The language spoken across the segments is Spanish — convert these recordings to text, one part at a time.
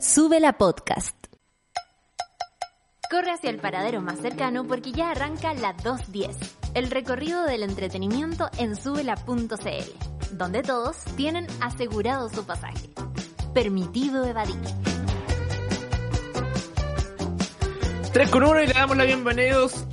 Sube la podcast. Corre hacia el paradero más cercano porque ya arranca la 210, el recorrido del entretenimiento en subela.cl, donde todos tienen asegurado su pasaje. Permitido evadir. 3 con 1 y le damos la bienvenidos.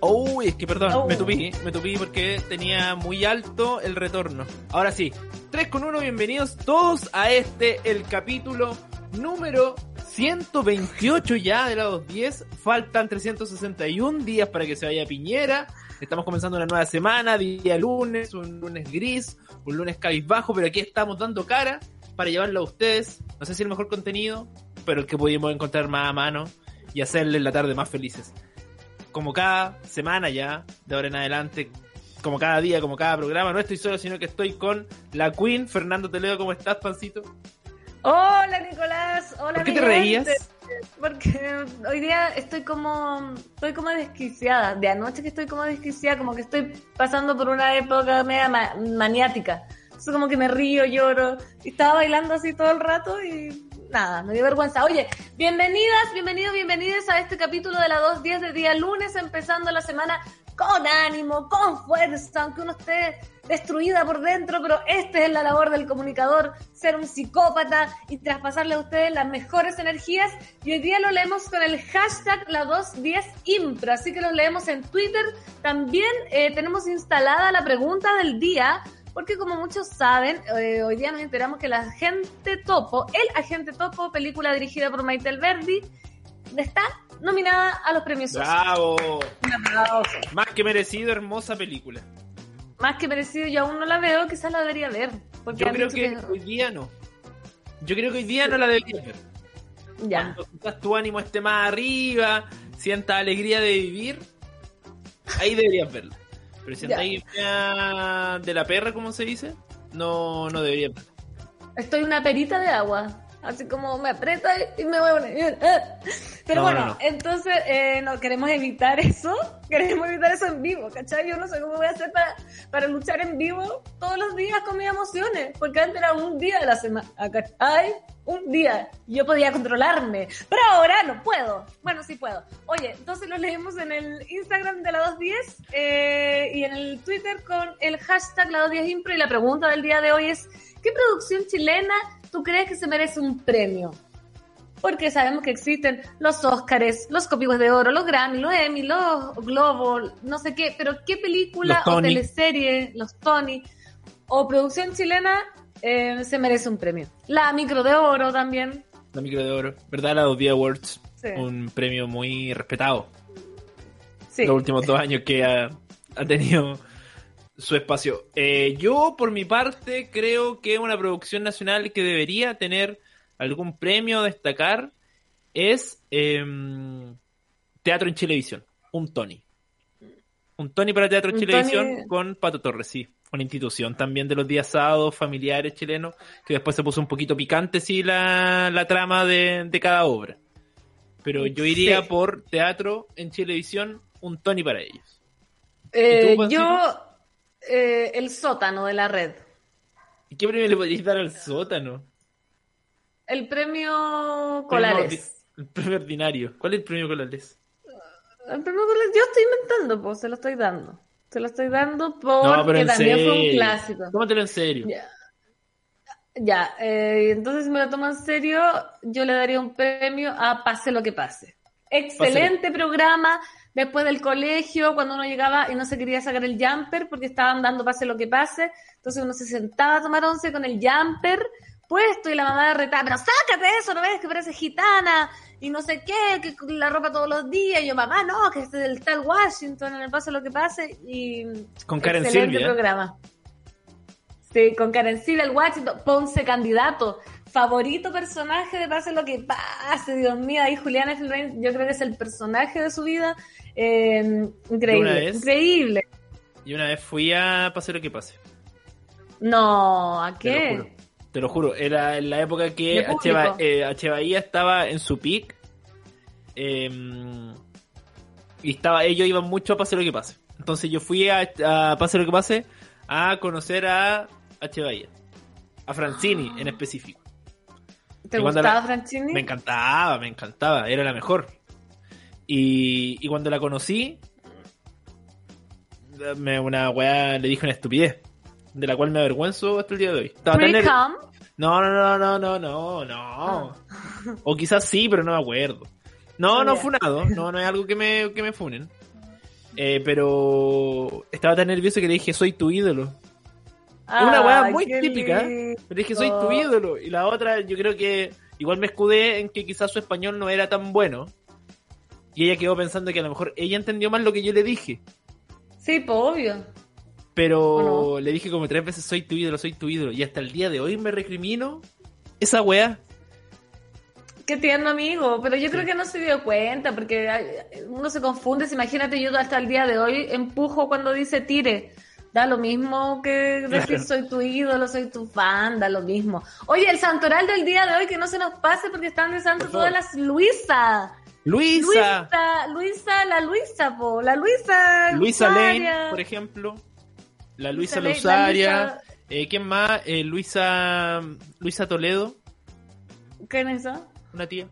Oh, es que perdón, Oh. me tupí, me tupí porque tenía muy alto el retorno. Ahora sí, 3 con 1, bienvenidos todos a este, el capítulo número 128 ya de la 210. Faltan 361 días para que se vaya Piñera. Estamos comenzando una nueva semana, día lunes, un lunes gris, un lunes cabizbajo, pero aquí estamos dando cara para llevarlo a ustedes. No sé si el mejor contenido, pero el que pudimos encontrar más a mano y hacerles la tarde más felices. Como cada semana ya, de ahora en adelante, como cada día, como cada programa, no estoy solo, sino que estoy con la Queen, Fernando Toledo, ¿cómo estás, Pancito? Hola Nicolás, hola ¿Por qué te reías? Porque hoy día estoy como estoy como desquiciada, de anoche que estoy como desquiciada, como que estoy pasando por una época media ma- maniática. Entonces como que me río, lloro, y estaba bailando así todo el rato y nada, me dio vergüenza. Oye, bienvenidas, bienvenidos, bienvenidas a este capítulo de la 2.10 de día lunes, empezando la semana con ánimo, con fuerza, aunque uno esté destruida por dentro, pero esta es la labor del comunicador, ser un psicópata y traspasarle a ustedes las mejores energías. Y hoy día lo leemos con el hashtag la 210impro, así que lo leemos en Twitter. También eh, tenemos instalada la pregunta del día, porque como muchos saben, eh, hoy día nos enteramos que la agente Topo, el agente Topo, película dirigida por Maitel Verdi, está nominada a los premios. ¡Bravo! Un aplauso. Más que merecido, hermosa película. Más que merecido, yo aún no la veo, quizás la debería ver. Porque Yo creo que hoy día no. Yo creo que hoy día no la deberías ver. Ya. Cuando tu ánimo esté más arriba, sientas alegría de vivir, ahí deberías verla. Pero si andáis de la perra, como se dice, no, no deberías verla. Estoy una perita de agua. Así como me aprieta y me voy a poner. Pero No, bueno, no, no. entonces eh, no queremos evitar eso. Queremos evitar eso en vivo, ¿cachai? Yo no sé cómo voy a hacer para, para luchar en vivo todos los días con mis emociones. Porque antes era un día de la semana, ¿cachai? Un día. Yo podía controlarme. Pero ahora no puedo. Bueno, sí puedo. Oye, entonces lo leemos en el Instagram de la 210 eh, y en el Twitter con el hashtag la 210impro. Y la pregunta del día de hoy es: ¿qué producción chilena tú crees que se merece un premio? Porque sabemos que existen los Óscares, los Copigos de Oro, los Grammy, los Emmy, los Globo, no sé qué, pero ¿qué película o teleserie, los Tony o producción chilena eh, se merece un premio? La Micro de Oro también. La micro de oro, ¿verdad? La 2 Awards, Sí. un premio muy respetado. Sí. Los últimos dos años que ha, ha tenido su espacio. Eh, yo, por mi parte, creo que una producción nacional que debería tener algún premio a destacar es em, Teatro en Chilevisión, un Tony. Un Tony para Teatro en Tony- con Pato Torres, sí. Una institución también de los días sábados, familiares chilenos, que después se puso un poquito picante, sí, la, la trama de, de cada obra. Pero yo iría Sí. por Teatro en Chilevisión, un Tony para ellos. Eh, yo, eh, el sótano de la red. ¿Y qué premio le podrías dar al sótano? El premio Colares. El premio ordinario. ¿Cuál es el premio Colares? El premio Colares, yo estoy inventando, pues se lo estoy dando. Se lo estoy dando porque No, también fue un serio. clásico. Tómatelo en serio. Ya. Ya, eh, entonces si me lo tomo en serio, yo le daría un premio a Pase lo que pase. Excelente programa después del colegio, cuando uno llegaba y no se quería sacar el jumper porque estaban dando Pase lo que pase, entonces uno se sentaba a tomar once con el jumper puesto y la mamá retaba, pero sácate eso, ¿no ves que parece gitana? Y no sé qué, que la ropa todos los días, y yo, mamá, no, que es del tal Washington, en el Pase lo que pase, y Con Karen excelente Silvia. programa. Sí, con Karen Silvia, el Washington, Ponce candidato, favorito personaje de Pase lo que pase, Dios mío, ahí Julián F. yo creo que es el personaje de su vida, eh, ¿De una increíble, vez? increíble. Y una vez fui a Pase lo que pase. No, ¿a Te lo qué? juro. Te lo juro. Era en la época que. Ba- eh, estaba en su peak. eh, y estaba, ellos iban mucho a Pase lo que pase. Entonces yo fui a, a Pase lo que pase a conocer a H. Bahía. A Francini en específico. ¿Te Y gustaba la- Franchini? Me encantaba, me encantaba, era la mejor. Y, y cuando la conocí, me, una weá le dije una estupidez, de la cual me avergüenzo hasta el día de hoy. Estaba tan. No, no, no, no, no, no, no. O quizás sí, pero no me acuerdo. No, no Ya. funado, no, no es algo que me, que me funen. Eh, pero estaba tan nervioso que le dije, soy tu ídolo. Es una weá muy típica. lindo. Le dije, soy tu ídolo. Y la otra, yo creo que igual me escudé en que quizás su español no era tan bueno. Y ella quedó pensando que a lo mejor ella entendió más lo que yo le dije. Sí, pues obvio. Pero ¿O le dije como tres veces, soy tu ídolo, soy tu ídolo. Y hasta el día de hoy me recrimino esa weá. Qué tierno amigo, pero yo creo que no se dio cuenta porque uno se confunde. Si Imagínate, yo hasta el día de hoy empujo cuando dice tire. Da lo mismo que decir soy tu ídolo, soy tu fan, da lo mismo. Oye, el santoral del día de hoy que no se nos pase porque están de santo Por favor. todas las Luisa. Luisa. Luisa, Luisa, la Luisa, po, la Luisa. Luisa. Lane, por ejemplo. La Luisa Lane, la. Luisa- Eh, ¿Quién más? Eh, Luisa Luisa Toledo, ¿Quién es eso? una tía.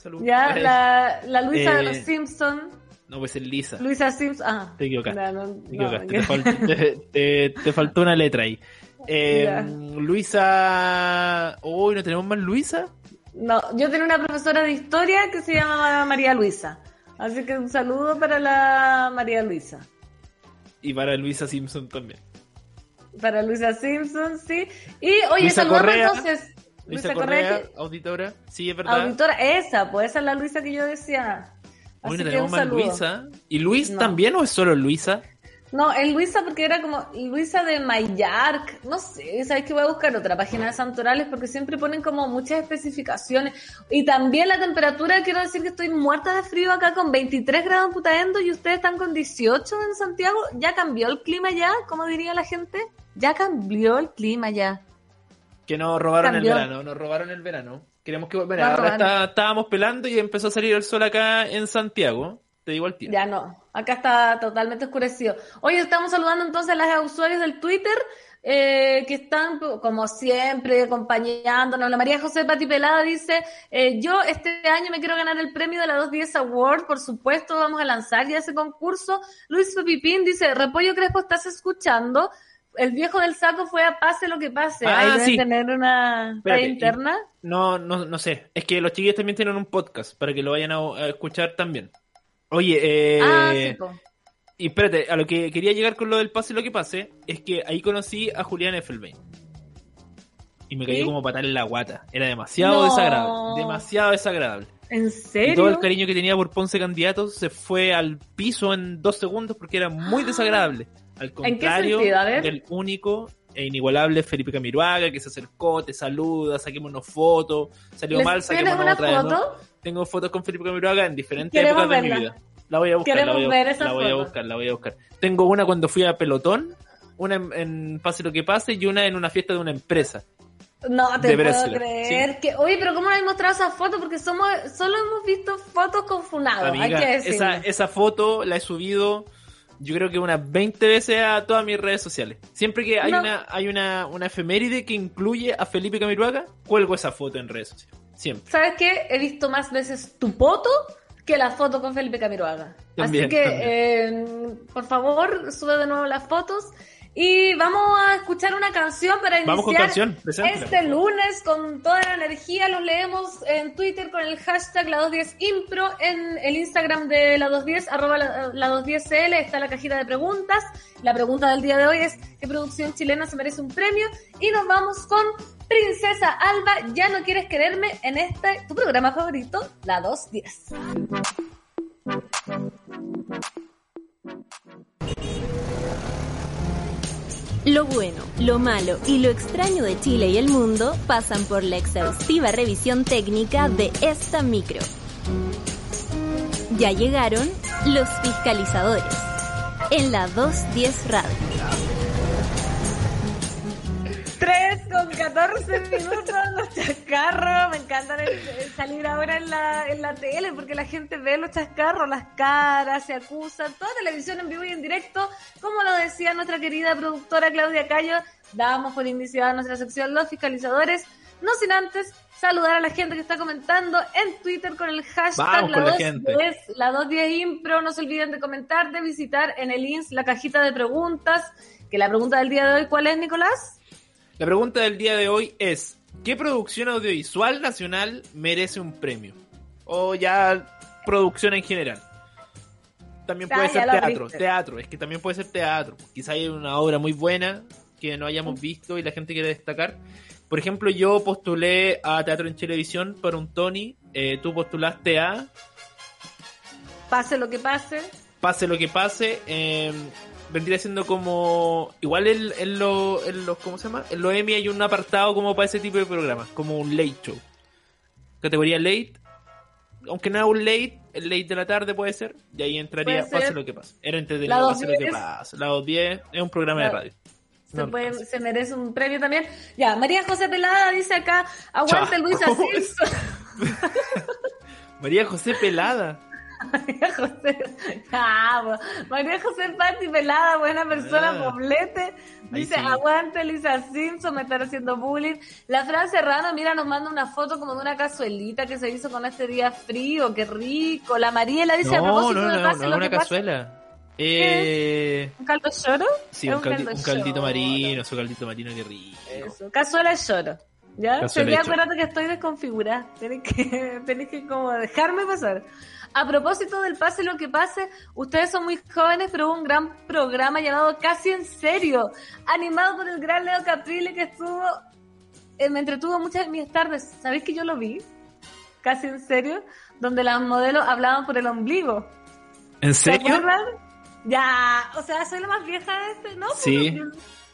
Salud. Ya, la, la Luisa de Eh, los Simpsons. No, pues es Lisa. Luisa Simpson. Ah. Te equivocaste. No, no, Te equivocaste, te, faltó, te- te- te faltó una letra ahí. Eh, Ya. Luisa. Uy, ¿no tenemos más Luisa? No, yo tenía una profesora de historia que se llama María Luisa. Así que un saludo para la María Luisa. Y para Luisa Simpson también. Para Luisa Simpson, sí. Y oye, Luisa saludamos Correa. entonces. Luisa, Correa, que- auditora. Sí, es verdad. auditora, esa, pues esa es la Luisa que yo decía. Así no que tenemos un. Luisa. ¿Y Luis No. también o es solo Luisa? No, es Luisa porque era como Luisa de Mayark. No sé, sabes que voy a buscar otra página de santorales porque siempre ponen como muchas especificaciones. Y también la temperatura, quiero decir que estoy muerta de frío acá con 23 grados en Putaendo y ustedes están con 18 en Santiago. ¿Ya cambió el clima ya? ¿Cómo diría la gente? Ya cambió el clima ya. Que nos robaron Cambió. el verano, nos robaron el verano. Queremos que volver. Ahora está- estábamos pelando y empezó a salir el sol acá en Santiago. Te digo al tiro. Ya no, acá está totalmente oscurecido. Hoy estamos saludando entonces a las usuarios del Twitter eh, que están, como siempre, acompañándonos. La María José Pati Pelada dice, eh, yo este año me quiero ganar el premio de la 210 Award, por supuesto, vamos a lanzar ya ese concurso. Luis Pepipín dice, Repollo Crespo, ¿estás escuchando? El viejo del saco fue a pase lo que pase. Ah, Ahí sí. tener una Espérate, interna. No, no, no sé. Es que los chiquillos también tienen un podcast para que lo vayan a, a escuchar también. Oye, eh, ah, sí, po. y espérate, a lo que quería llegar con lo del pase lo que pase, es que ahí conocí a Julián Effelbein. Y me cayó ¿Sí? como patar en la guata. Era demasiado No. desagradable. Demasiado desagradable. ¿En Y serio? todo el cariño que tenía por Ponce Candidatos se fue al piso en dos segundos porque era muy desagradable. Al qué contrario sentido? A ver. del único e inigualable Felipe Camiruaga que se acercó, te saluda, saquémonos fotos, salió ¿Les mal, saquémonos otra vez. ¿no? foto? Tengo fotos con Felipe Camiruaga en diferentes épocas de mi vida. La voy a buscar, la voy a, ver esa la voy a foto. buscar, la voy a buscar. Tengo una cuando fui a Pelotón, una en, en Pase lo que pase y una en una fiesta de una empresa. No te de puedo creer que, oye, pero ¿cómo no has mostrado esa foto? Porque somos, solo hemos visto fotos con Funado, hay que decirlo. esa, esa foto la he subido yo creo que unas 20 veces a todas mis redes sociales. Siempre que hay No. una hay una, una efeméride que incluye a Felipe Camiruaga, cuelgo esa foto en redes sociales. Siempre. ¿Sabes qué? He visto más veces tu foto que la foto con Felipe Camiroaga. Así que, eh, por favor, sube de nuevo las fotos. Y vamos a escuchar una canción para iniciar Vamos con canción, este lunes con toda la energía. Los leemos en Twitter con el hashtag la 210impro, en el Instagram de la 210, arroba la, la 210cl, está la cajita de preguntas. La pregunta del día de hoy es, ¿qué producción chilena se merece un premio? Y nos vamos con Princesa Alba, ya no quieres quererme en este, tu programa favorito, la 210. Lo bueno, lo malo y lo extraño de Chile y el mundo pasan por la exhaustiva revisión técnica de esta micro. Ya llegaron los fiscalizadores en la 210 Radio. 3 con 14 minutos los chascarros. Me encantan el- el salir ahora en la, en la tele porque la gente ve los chascarros, las caras, se acusan. Toda televisión en vivo y en directo. Como lo decía nuestra querida productora Claudia Cayo, dábamos por iniciada nuestra sección Los Fiscalizadores. No sin antes saludar a la gente que está comentando en Twitter con el hashtag la, con la 210, gente. la 210 Impro. No se olviden de comentar, de visitar en el INS la cajita de preguntas. Que la pregunta del día de hoy, ¿cuál es, Nicolás? La pregunta del día de hoy es: ¿qué producción audiovisual nacional merece un premio? O ya producción en general. También puede Ah, ya ser teatro, teatro, es que también puede ser teatro. Quizá hay una obra muy buena que no hayamos visto y la gente quiere destacar. Por ejemplo, yo postulé a Teatro en Televisión para un Tony, eh, tú postulaste a Pase lo que pase. Pase lo que pase, eh, vendría siendo como. Igual en, en, lo- en los. ¿Cómo se llama? En los Emmy hay un apartado como para ese tipo de programas, como un late show. Categoría late. Aunque no un late, el late de la tarde puede ser. Y ahí entraría. Pase lo que pase. Era entretenido, Pase lo que 210. pase. La 210 es un programa de radio. Se, No, puede- no sé. se merece un premio también. Ya, María José Pelada dice acá, aguante. Luisa. Simpson. María José Pelada. María José, ah, María José Patti Pelada, buena persona, Ah. poblete. Dice, sí. aguante Lisa Simpson, me están haciendo bullying. La Fran Serrano, mira, nos manda una foto como de una cazuelita que se hizo con este día frío, qué rico. La Mariela dice, a No, propósito no, de no, no, lo es una cazuela. Eh, ¿Un caldo lloro? sí, un, caldi- un caldito marino, su caldito marino, qué rico. Eso, cazuela lloro. ¿Ya? Sería acuérdate que estoy desconfigurada. Tenés que, tenés que como dejarme pasar. A propósito del pase lo que pase, ustedes son muy jóvenes, pero hubo un gran programa llamado Casi en Serio, animado por el gran Leo Caprile que estuvo, eh, me entretuvo muchas de mis tardes. ¿Sabéis que yo lo vi? Casi en Serio, donde las modelos hablaban por el ombligo. ¿En ¿Se serio? Ya, o sea, soy la más vieja de este, ¿no? Pues, Sí.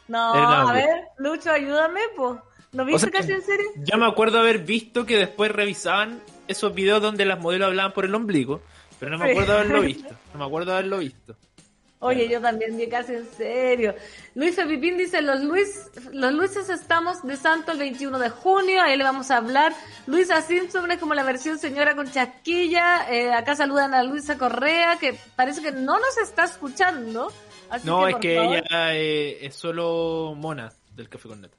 No, la más a ver, Lucho, ayúdame, pues. ¿No viste sea, casi en serio? Yo me acuerdo haber visto que después revisaban esos videos donde las modelos hablaban por el ombligo, pero no me Sí. acuerdo haberlo visto. No me acuerdo haberlo visto. Oye, yo también vi casi en serio. Luis Pipín dice, los Luis, los Luises estamos de santo el 21 de junio, ahí le vamos a hablar. Luisa Simpson es como la versión señora con chasquilla. Eh, acá saludan a Luisa Correa, que parece que no nos está escuchando. Así No, es que favor- ella eh, es solo mona del café con nata.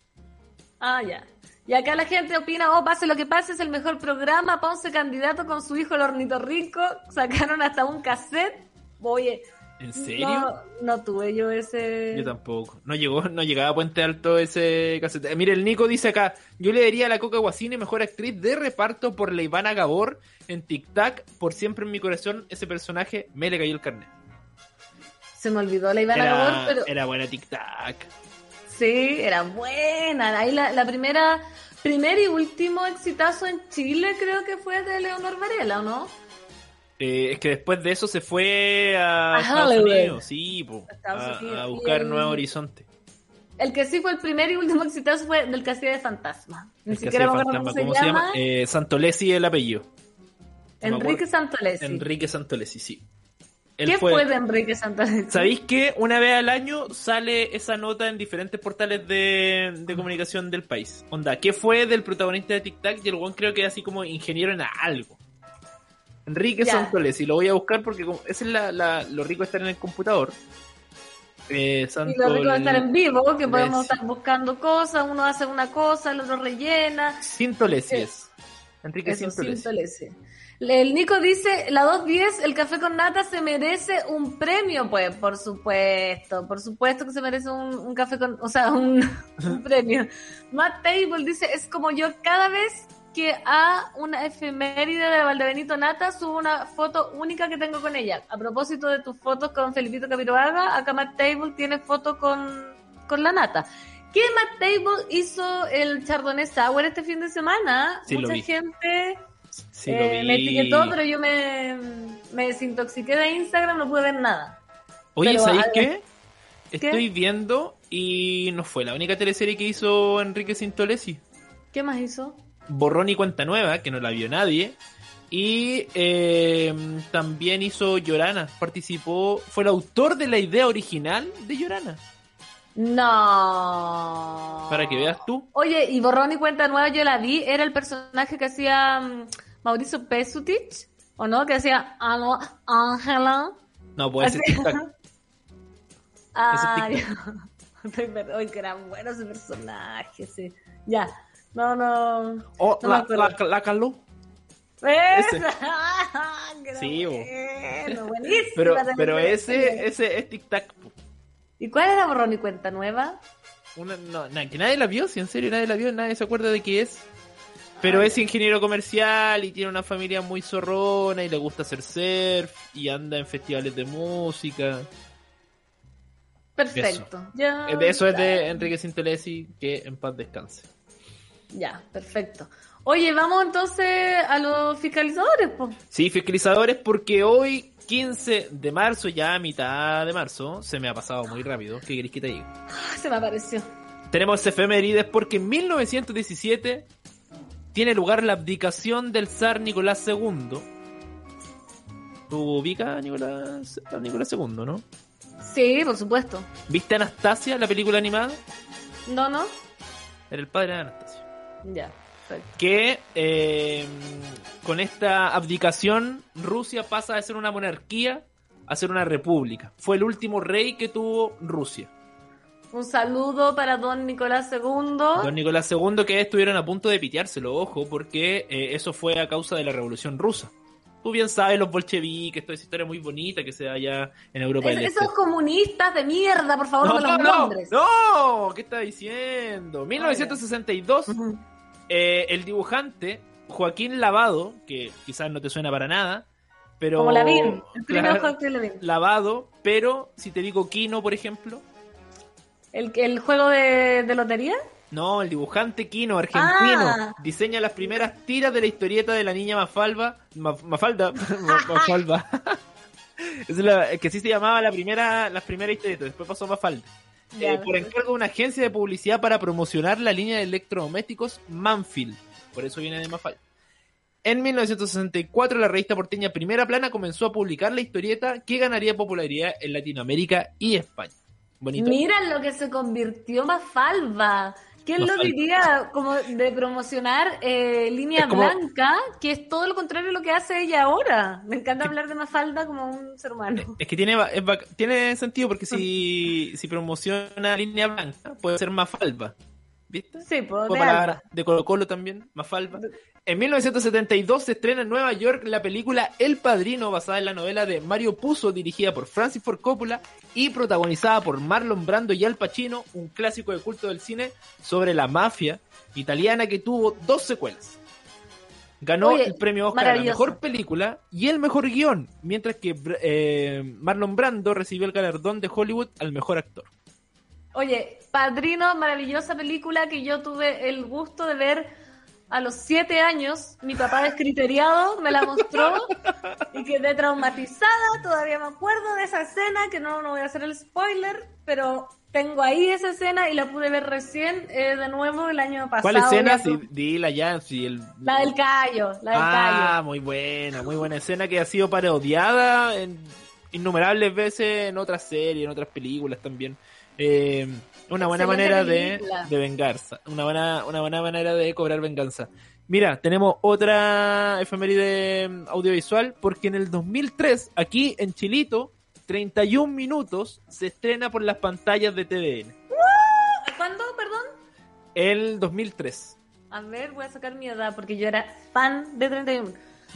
Ah, ya. Y acá la gente opina, oh, pase lo que pase, es el mejor programa, Ponce candidato con su hijo el ornitorrinco, sacaron hasta un cassette. Oye, ¿En serio? no, no tuve yo ese... Yo tampoco. No llegó, no llegaba a Puente Alto ese casete. Eh, Mire, el Nico dice acá, yo le daría a la Coca Guasini mejor actriz de reparto por la Ivana Gabor en Tic Tac, por siempre en mi corazón, ese personaje me le cayó el carnet. Se me olvidó la Ivana Gabor, pero era buena Tic Tac. Sí, era buena. Ahí la, la primera, primer y último exitazo en Chile creo que fue de Leonor Varela, ¿o no? Eh, es que después de eso se fue a, A Estados. Unidos, sí, po, Estados a, Unidos. a Y buscar el- nuevos horizontes. El que sí fue el primer y último exitazo fue del Castillo de Fantasma. Ni El que siquiera me acuerdo cómo se llama. Eh, Santolesi el apellido. Enrique. Santolesi. Enrique Santolesi, sí. ¿Qué fue- de Enrique Santolesi? ¿Sabéis que una vez al año sale esa nota en diferentes portales de, de comunicación del país? Onda, ¿qué fue del protagonista de Tic Tac? Y el one creo que es así como ingeniero en algo. Enrique Ya. Santolesi, lo voy a buscar porque como, esa es la, la- lo rico de estar en el computador. Eh, Y lo rico de estar en vivo, que podemos estar buscando cosas, uno hace una cosa, el otro rellena. Sintolesi Eh, es. Enrique Eso, Sintolesi. El Nico dice, la 210, el café con nata se merece un premio, pues, por supuesto, por supuesto que se merece un, un café con, o sea, un, un premio. Matt Table dice, es como yo cada vez que a una efeméride de Valdebenito Nata subo una foto única que tengo con ella. A propósito de tus fotos con Felipito Capiroaga, acá Matt Table tiene foto con, con la Nata. ¿Qué Matt Table hizo el Chardonnay Sour este fin de semana? Sí, Mucha gente Sí, eh, lo vi. me etiquetó, pero yo me, me desintoxiqué de Instagram, no pude ver nada. Oye, pero, ¿sabéis qué? Estoy viendo y no fue la única teleserie que hizo Enrique Sintolesi. ¿Qué más hizo? Borrón y Cuenta Nueva, que no la vio nadie. Y eh, también hizo Llorana, participó, fue el autor de la idea original de Llorana. No. Para que veas tú. Oye, y Borrón y Cuenta Nueva yo la vi, era el personaje que hacía mm, Mauricio Pesutich, ¿o no? Que hacía Alo- Ángela. No, puede ser tic-tac. Estoy per- Oye, que era bueno ese personaje, sí. Ya. No, no. O No me la, la, la Calú. Ese. ¡Esa! ¡Qué Sí, bueno, buenísima Pero, pero ese, ese es Tic Tac. po. ¿Y cuál era borrón y cuenta nueva? Una, no, na- que nadie la vio, si en serio nadie la vio, nadie se acuerda de qué es. Pero Ah, es ingeniero comercial y tiene una familia muy zorrona y le gusta hacer surf y anda en festivales de música. Perfecto. Ya, Eh, Eso es de Enrique Sintelesi, que en paz descanse. Ya, perfecto. Oye, vamos entonces a los fiscalizadores, pues. Sí, fiscalizadores, porque hoy, 15 de marzo, ya a mitad de marzo, se me ha pasado muy rápido. ¿Qué queréis que te diga? Se me apareció. Tenemos efemérides porque en 1917 tiene lugar la abdicación del zar Nicolás II. ¿Tú ubicas a Nicolás, a Nicolás II, no? Sí, por supuesto. ¿Viste Anastasia, la película animada? ¿No, no? Era el padre de Anastasia. Ya. Que eh, con esta abdicación Rusia pasa de ser una monarquía a ser una república. Fue el último rey que tuvo Rusia. Un saludo para don Nicolás II. Don Nicolás II que estuvieron a punto de piteárselo, ojo, porque eh, eso fue a causa de la revolución rusa. Tú bien sabes los bolcheviques, toda esa historia muy bonita que se da allá en Europa Es- del esos Este. comunistas de mierda, por favor, No, con los no, nombres. no, ¿qué está diciendo? 1962, Ujú. Eh, el dibujante Joaquín Lavado, que quizás no te suena para nada, pero... Como Lavín, el primero Joaquín Lavín. Lavado, pero si te digo Kino, por ejemplo, ¿El, el juego de, de lotería? No, el dibujante Kino, argentino, Ah. diseña las primeras tiras de la historieta de la niña Mafalba, Ma- Mafalda, Mafalba. es la, que sí se llamaba la primera, las primeras historietas, después pasó Mafalda. Eh, por encargo de una agencia de publicidad para promocionar la línea de electrodomésticos Manfield. Por eso viene de Mafalda. En 1964, la revista porteña Primera Plana comenzó a publicar la historieta que ganaría popularidad en Latinoamérica y España. Bonito. Mira lo que se convirtió Mafalba. ¿Quién lo Mafalda. diría? Como de promocionar eh, línea como- blanca, que es todo lo contrario a lo que hace ella ahora. Me encanta hablar de Mafalda como un ser humano. Es que tiene, es tiene sentido porque si, si promociona línea blanca, puede ser Mafalba. ¿Viste? Sí, pues, de de Colo Colo también, Mafalba. En 1972 se estrena en Nueva York la película El Padrino, basada en la novela de Mario Puzo, dirigida por Francis Ford Coppola y protagonizada por Marlon Brando y Al Pacino, un clásico de culto del cine sobre la mafia italiana que tuvo dos secuelas. Ganó Oye, el premio Oscar a la mejor película y el mejor guion, mientras que eh, Marlon Brando recibió el galardón de Hollywood al mejor actor. Oye, Padrino, maravillosa película que yo tuve el gusto de ver a los siete años. Mi papá descriteriado me la mostró y quedé traumatizada. Todavía me acuerdo de esa escena, que no, no voy a hacer el spoiler, pero tengo ahí esa escena y la pude ver recién eh, de nuevo el año pasado. ¿Cuál escena? tu- dila ya. El... La del callo, la del Ah, callo. muy buena, muy buena escena que ha sido parodiada en innumerables veces en otras series, en otras películas también. Eh, una buena manera de, de vengarse, una buena, una buena manera de cobrar venganza. Mira, tenemos otra efeméride audiovisual porque en el 2003, aquí en Chilito, 31 minutos se estrena por las pantallas de TVN. ¿Cuándo, perdón? El 2003. A ver, voy a sacar mi edad porque yo era fan de 31.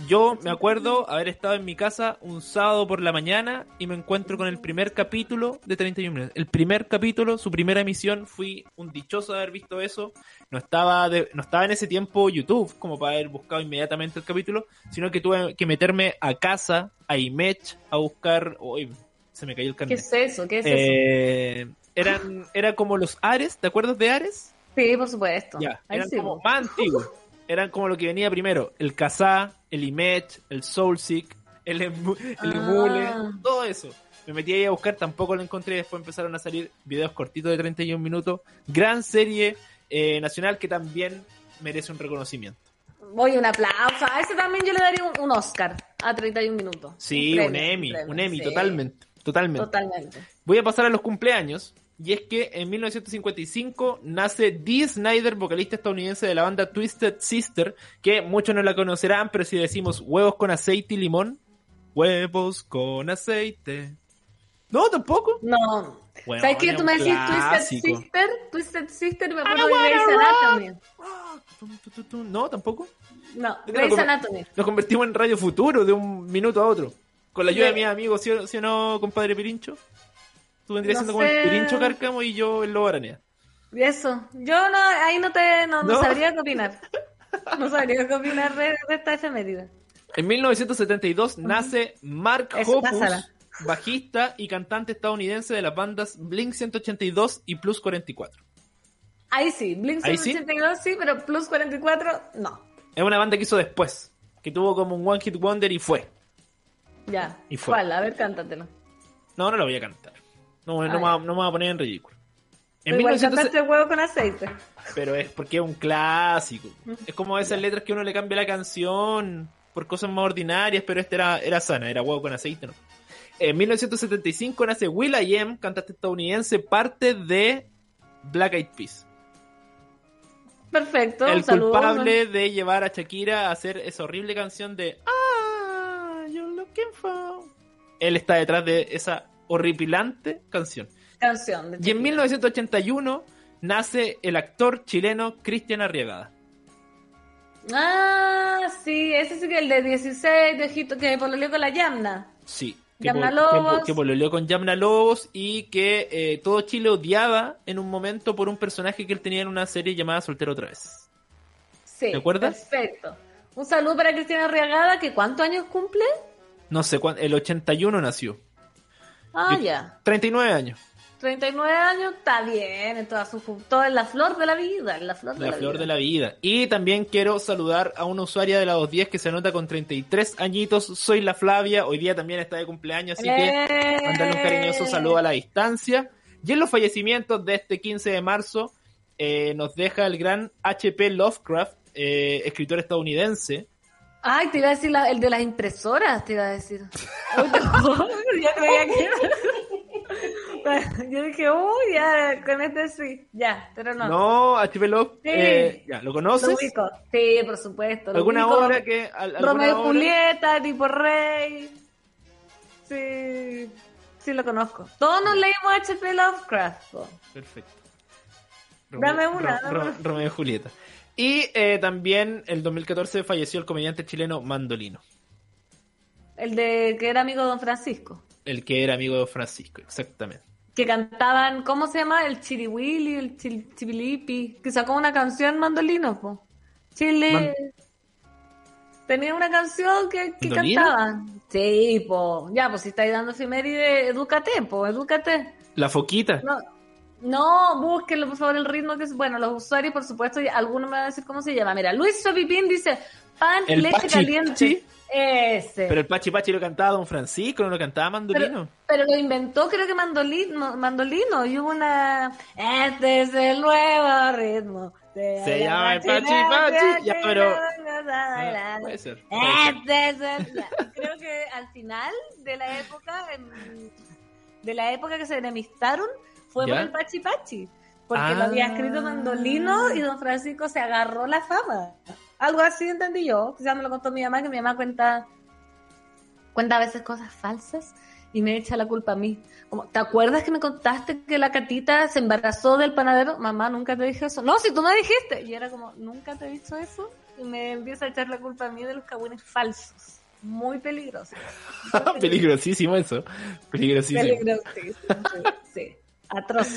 Yo me acuerdo haber estado en mi casa un sábado por la mañana y me encuentro con el primer capítulo de 31 minutos. El primer capítulo, su primera emisión, fui un dichoso de haber visto eso. No estaba, de- no estaba en ese tiempo YouTube como para haber buscado inmediatamente el capítulo, sino que tuve que meterme a casa, a Image, a buscar... Uy, se me cayó el ¿Qué carnet. es eso? ¿Qué es eso? Eh, eran, era como los Ares, ¿te acuerdas de Ares? Sí, por supuesto. Ya, eran sí. como más antiguos. Eran como lo que venía primero, el Kazaa, el Image, el Soulseek, el, Emu- el Emule, Ah. todo eso. Me metí ahí a buscar, tampoco lo encontré, después empezaron a salir videos cortitos de 31 minutos. Gran serie eh, nacional que también merece un reconocimiento. Voy un aplauso. A ese también yo le daría un, un Oscar a 31 minutos. Sí, Un un, premio, Emmy, premio, un Emmy, sí. totalmente, totalmente. Totalmente. Voy a pasar a los cumpleaños. Y es que en 1955 nace Dee Snyder, vocalista estadounidense de la banda Twisted Sister, que muchos no la conocerán, pero si decimos huevos con aceite y limón, huevos con aceite. No, tampoco. No. Weón, ¿Sabes qué? Tú me decís Twisted. Sister, Twisted Sister me acuerdo de Grey's Anatomy. No, tampoco. No, Grey's Anatomy. Nos convertimos en Radio Futuro de un minuto a otro. Con la ayuda de Sí. mis amigos, ¿sí o, sí o no, compadre Pirincho? Tú vendrías No siendo como el sé. Pirincho Cárcamo y yo el Lobo Aranea. Y eso. Yo no, ahí no te, no, no ¿No? sabría qué opinar. No sabría qué opinar de, de esta efeméride. En 1972 nace Mark Eso, Hoppus, pásala. bajista y cantante estadounidense de las bandas Blink 182 y Plus 44. Ahí sí, Blink ¿Ahí sí? 182 sí, pero Plus 44 no. Es una banda que hizo después, que tuvo como un One Hit Wonder y fue. Ya. Y fue. ¿Cuál? A ver, cántatelo. No, no lo voy a cantar. No, no, me, va- no me voy a poner en ridículo. En Pero igual 1900 cantaste huevo con aceite. Pero es porque es un clásico. Es como esas letras que uno le cambia la canción por cosas más ordinarias, pero esta era, era sana, era huevo con aceite, ¿no? En 1975 nace Will I Am, cantante estadounidense, parte de Black Eyed Peas. Perfecto. el saludos. culpable de llevar a Shakira a hacer esa horrible canción de Ah, you're looking for. Él está detrás de esa horripilante canción. Canción. de Y en Shakira. 1981 nace el actor chileno Cristian Arriagada. Ah, sí, ese sí que el de 16 de Egipto que pololeó con la Yamna. Sí. Que, Yamna pol- Lobos. que, pololeó con Yamna Lobos y que eh, todo Chile odiaba en un momento por un personaje que él tenía en una serie llamada Soltero otra vez. Sí. ¿Te acuerdas? Perfecto. Un saludo para Cristina Arriagada, que ¿cuántos años cumple? No sé el 81 nació. Ah, Yo- ya. 39 años. 39 años, está bien, en toda su todo en la flor de la vida, en la flor de La la, flor vida. de la vida. Y también quiero saludar a una usuaria de la 210 que se anota con 33 añitos. Soy la Flavia. Hoy día también está de cumpleaños, así que ¡Eh! mandarle un cariñoso saludo a la distancia. Y en los fallecimientos de este 15 de marzo eh, nos deja el gran H.P. Lovecraft, eh, escritor estadounidense. Ay, te iba a decir la- el de las impresoras, te iba a decir. Uy, ya creía que... Yo dije, uy, ya, con este sí, ya, pero no. No, H.P. Lovecraft, Sí. eh, ya, ¿lo Lo conoces? ubico. Sí, por supuesto. lo ¿Alguna ubico. obra que... al- Romeo y obra? Julieta, tipo Rey. Sí, sí lo conozco. Todos nos leímos H.P. Lovecraft. po. Perfecto. Dame una, Ro- dame Ro- una. Romeo y Julieta. Y eh, también el 2014 falleció el comediante chileno Mandolino, El de que era amigo de Don Francisco. el que era amigo de Francisco, exactamente. Que cantaban, ¿cómo se llama? El Chiriwili, el Chil- Chibilipi. Que sacó una canción mandolino, po. Chile. Man- Tenía una canción que, que cantaban. Sí, po. Ya, pues si estáis dando efeméride, edúcate, po, edúcate. La Foquita. No, no, búsquenlo por favor el ritmo que es. Bueno, los usuarios, por supuesto, y algunos me van a decir cómo se llama. Mira, Luis Sopipín dice pan El leche Pachi caliente. Pachi. Ese. Pero el Pachi Pachi lo cantaba Don Francisco, no lo cantaba Mandolino. Pero, pero lo inventó, creo que mandolino, mandolino. Y hubo una. Este es el nuevo ritmo. Se llama el Pachi Pachi. Ya, pero- Ah, puede ser. puede ser. Este es el-. Creo que al final de la época, de la época que se enemistaron, fue por ¿Ya? el Pachi Pachi. Porque Ah. lo había escrito Mandolino y don Francisco se agarró la fama. Algo así entendí yo. Quizás me lo contó mi mamá, que mi mamá cuenta, cuenta a veces cosas falsas y me echa la culpa a mí. Como, ¿Te acuerdas que me contaste que la catita se embarazó del panadero? Mamá, nunca te dije eso. No, si tú me dijiste. Y era como, ¿nunca te he dicho eso? Y me empieza a echar la culpa a mí de los cagüines falsos. Muy peligroso. Peligrosísimo eso. Peligrosísimo. Peligrosísimo, sí, sí. Atroz.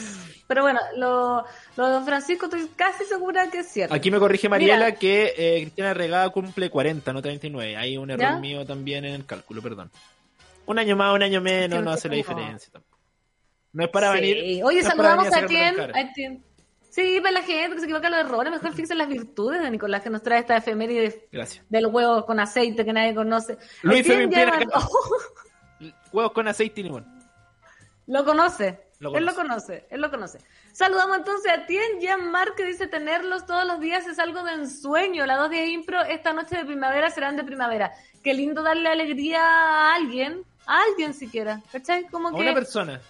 Pero bueno, lo, lo de Don Francisco estoy casi segura que es cierto. Aquí me corrige Mariela Mira. que eh, Cristina Regada cumple 40, no 39. Hay un error ¿Ya? mío también en el cálculo, perdón. Un año más, un año menos, no no hace la diferencia tampoco. No es para Sí. venir. Oye, no saludamos venir a Tien. a Tien. Sí, para la gente que se equivoca los errores, mejor fíjense en las virtudes de Nicolás que nos trae esta efeméride Gracias. del huevo con aceite que nadie conoce. Luis. Huevos con aceite y limón. Lo conoce. Lo Él lo conoce. él lo conoce. Saludamos entonces a Tien Jean-Marc que dice tenerlos todos los días es algo de ensueño. Las dos de impro esta noche de primavera serán de primavera. Qué lindo darle alegría a alguien, a alguien siquiera, ¿cachai? Como A que una persona.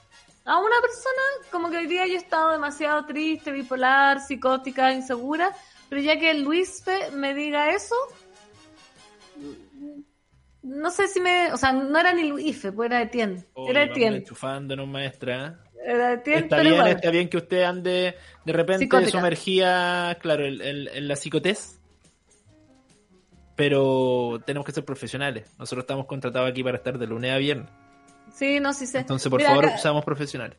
a una persona, como que hoy día yo he estado demasiado triste, bipolar, psicótica, insegura, pero ya que Luis me diga eso, no sé si me, o sea, no era ni Luis Fe, pues era Etienne, Oye, era Etienne. enchufándonos, maestra. Está bien, igual. está bien que usted ande de repente Psicótica. sumergida, claro, en, en- en la psicotez. Pero tenemos que ser profesionales. Nosotros estamos contratados aquí para estar de lunes a viernes. Sí, no, sí sé. Entonces, por Mira, favor, acá- seamos profesionales.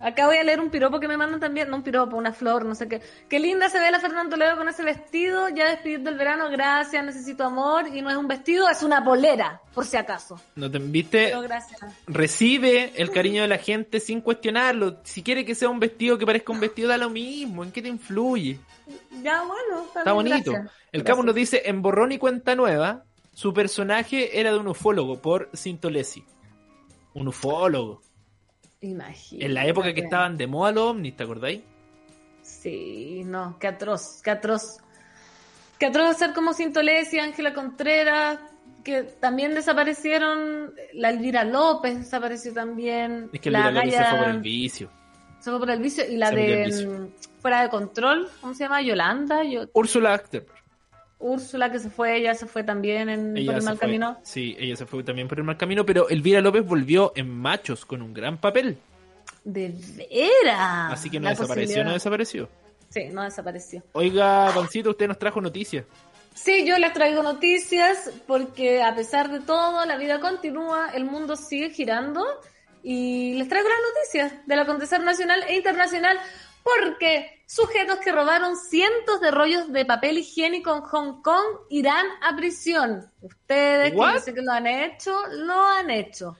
Acá voy a leer un piropo que me mandan también, no un piropo, una flor, no sé qué. Qué linda se ve la Fernanda Toledo con ese vestido, ya despidiendo el verano, gracias, necesito amor, y no es un vestido, es una polera, por si acaso. ¿No te viste? Gracias. Recibe el cariño de la gente sin cuestionarlo. Si quiere que sea un vestido que parezca un vestido, da lo mismo. ¿En qué te influye? Ya, bueno, está, Está bien, bonito. gracias. El. Capo nos dice, en Borrón y Cuenta Nueva, su personaje era de un ufólogo por Sintolesi. Un ufólogo. Imagínate. En la época que estaban de moda los ovnis, ¿te acordáis? Sí, no, qué atroz, qué atroz. Qué atroz ser como Sintolesi, Ángela Contreras, que también desaparecieron, la Elvira López desapareció también. Es que la López se fue por el vicio. se fue por el vicio. Y la Se de mm, Fuera de Control, ¿cómo se llama? Yolanda, Yo- Úrsula Acter. Úrsula, que se fue, ella se fue también en por el mal fue. camino. Sí, ella se fue también por el mal camino, pero Elvira López volvió en Machos con un gran papel. De veras. Así que no La desapareció, no desapareció. Sí, no desapareció. Oiga, Pancito, usted nos trajo noticias. Sí, yo les traigo noticias porque a pesar de todo, la vida continúa, el mundo sigue girando y les traigo las noticias del acontecer nacional e internacional porque sujetos que robaron cientos de rollos de papel higiénico en Hong Kong irán a prisión. Ustedes que que lo han hecho, lo han hecho.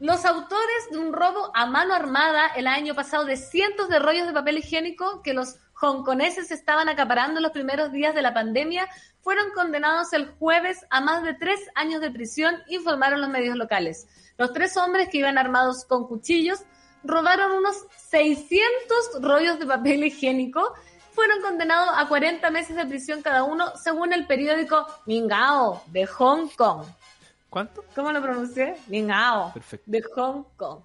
Los autores de un robo a mano armada el año pasado de cientos de rollos de papel higiénico que los hongkoneses estaban acaparando en los primeros días de la pandemia fueron condenados el jueves a más de tres años de prisión, informaron los medios locales. Los tres hombres que iban armados con cuchillos robaron unos 600 rollos de papel higiénico. Fueron condenados a 40 meses de prisión cada uno, según el periódico Mingao de Hong Kong. ¿Cuánto? ¿Cómo lo pronuncié? Mingao. Perfecto. De Hong Kong.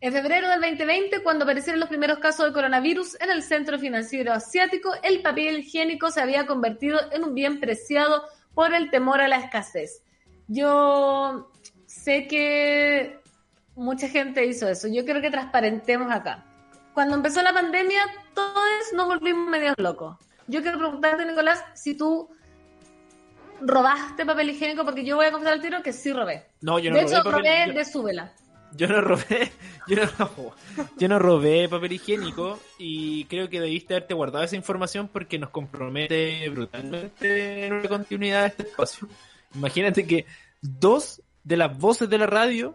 En febrero del 2020, cuando aparecieron los primeros casos de coronavirus en el centro financiero asiático, el papel higiénico se había convertido en un bien preciado por el temor a la escasez. Yo sé que mucha gente hizo eso. Yo quiero que transparentemos acá. Cuando empezó la pandemia, todos nos volvimos medios locos. Yo quiero preguntarte, Nicolás, si tú robaste papel higiénico, porque yo voy a confesar al tiro que sí robé. No, yo no de robé hecho, papel- robé yo- de súbela. Yo no robé, yo no, yo no robé papel higiénico y creo que debiste haberte guardado esa información porque nos compromete brutalmente en una continuidad de este espacio. Imagínate que dos de las voces de la radio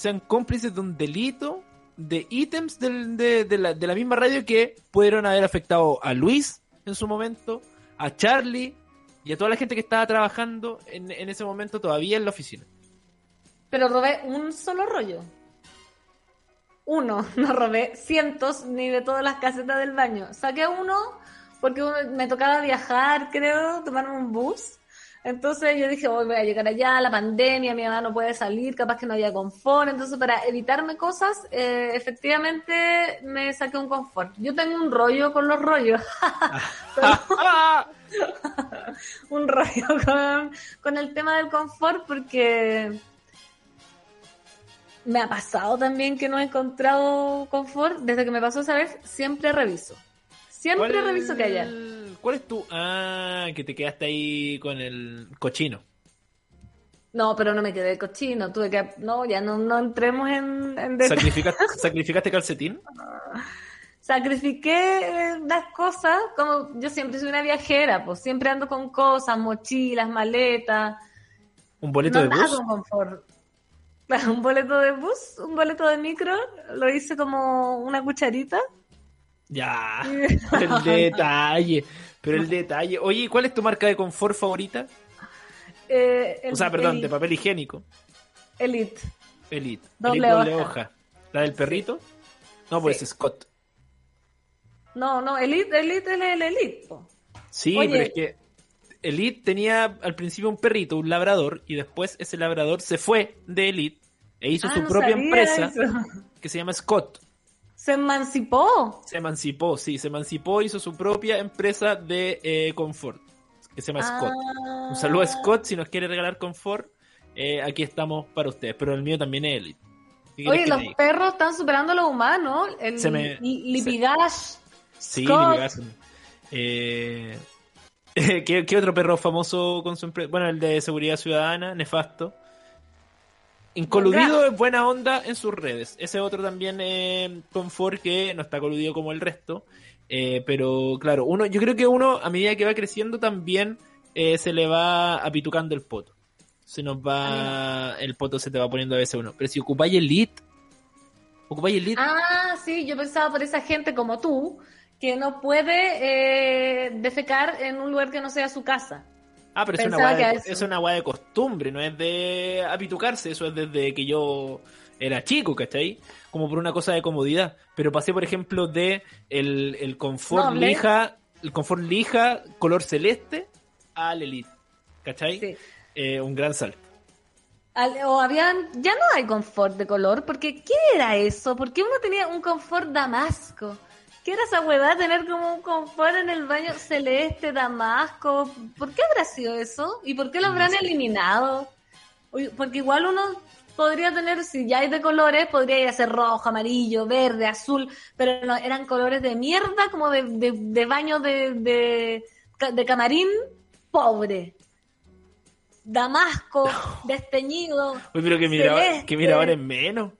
sean cómplices de un delito de ítems de, la, de la misma radio que pudieron haber afectado a Luis en su momento, a Charlie y a toda la gente que estaba trabajando en, ese momento todavía en la oficina. Pero robé un solo rollo. Uno, no robé cientos ni de todas las casetas del baño. Saqué uno porque me tocaba viajar, creo, tomarme un bus. Entonces yo dije, "Hoy voy a llegar allá, la pandemia, mi mamá no puede salir, capaz que no haya confort. Entonces, para evitarme cosas, eh, efectivamente me saqué un confort. Yo tengo un rollo con los rollos. un rollo con, con el tema del confort porque me ha pasado también que no he encontrado confort. Desde que me pasó esa vez, siempre reviso. Siempre ¿Cuál- reviso que haya. ¿Cuál es tu...? Ah, que te quedaste ahí con el cochino. No, pero no me quedé cochino. Tuve que. No, ya no, no entremos en, en. ¿Sacrificaste, ¿Sacrificaste calcetín? Sacrifiqué eh, las cosas. Como yo siempre soy una viajera, pues siempre ando con cosas, mochilas, maletas. ¿Un boleto no de bus? con confort. Claro, un boleto de bus, un boleto de micro, lo hice como una cucharita. Ya, el detalle. Pero el detalle. Oye, ¿cuál es tu marca de confort favorita? Eh, el- o sea, perdón, de papel higiénico. Elite. Elite. Doble Elite doble hoja. hoja. ¿La del perrito? No, pues Sí. es Scott. No, no, Elite, Elite es el Elite. po. Sí, Oye. pero es que Elite tenía al principio un perrito, un labrador, y después ese labrador se fue de Elite e hizo Ah, su no propia empresa eso. que se llama Scott. Se emancipó. Se emancipó, sí, se emancipó, hizo su propia empresa de eh, confort, que se llama Scott. Ah. Un saludo a Scott, si nos quiere regalar confort, eh, aquí estamos para ustedes, pero el mío también es Elite. ¿Qué querés Oye, los perros están superando a los humanos. El Se me- Li- Lipidash. Sí. Lipigazo. Eh, ¿qué, qué otro perro famoso con su empresa? Bueno, el de seguridad ciudadana, nefasto. Incoludido es buena onda en sus redes. Ese otro también eh, confort que no está coludido como el resto. Eh, pero claro, uno, yo creo que uno, a medida que va creciendo, también eh, se le va apitucando el poto. Se nos va. El poto se te va poniendo a veces uno. Pero si ocupáis Elite. Ocupáis Elite. Ah, sí, yo pensaba por esa gente como tú que no puede eh, defecar en un lugar que no sea su casa. Ah, pero es una, de, es una de costumbre, no es de apitucarse, eso es desde que yo era chico, ¿cachai? Como por una cosa de comodidad. Pero pasé, por ejemplo, de el, el confort Noble. lija, el confort lija color celeste al elite, ¿cachai? Sí. Eh, un gran salto. Al- o habían, ya no hay confort de color, porque ¿qué era eso? ¿Por qué uno tenía un confort damasco? ¿Qué era esa huevada tener como un confort en el baño celeste, damasco? ¿Por qué habrá sido eso? ¿Y por qué lo habrán eliminado? Porque igual uno podría tener, si ya hay de colores, podría ir a ser rojo, amarillo, verde, azul, pero no, eran colores de mierda, como de, de, de baño de, de, de camarín pobre. Damasco, desteñido. Uy, pero que mira, Celeste. que mira ahora es menos.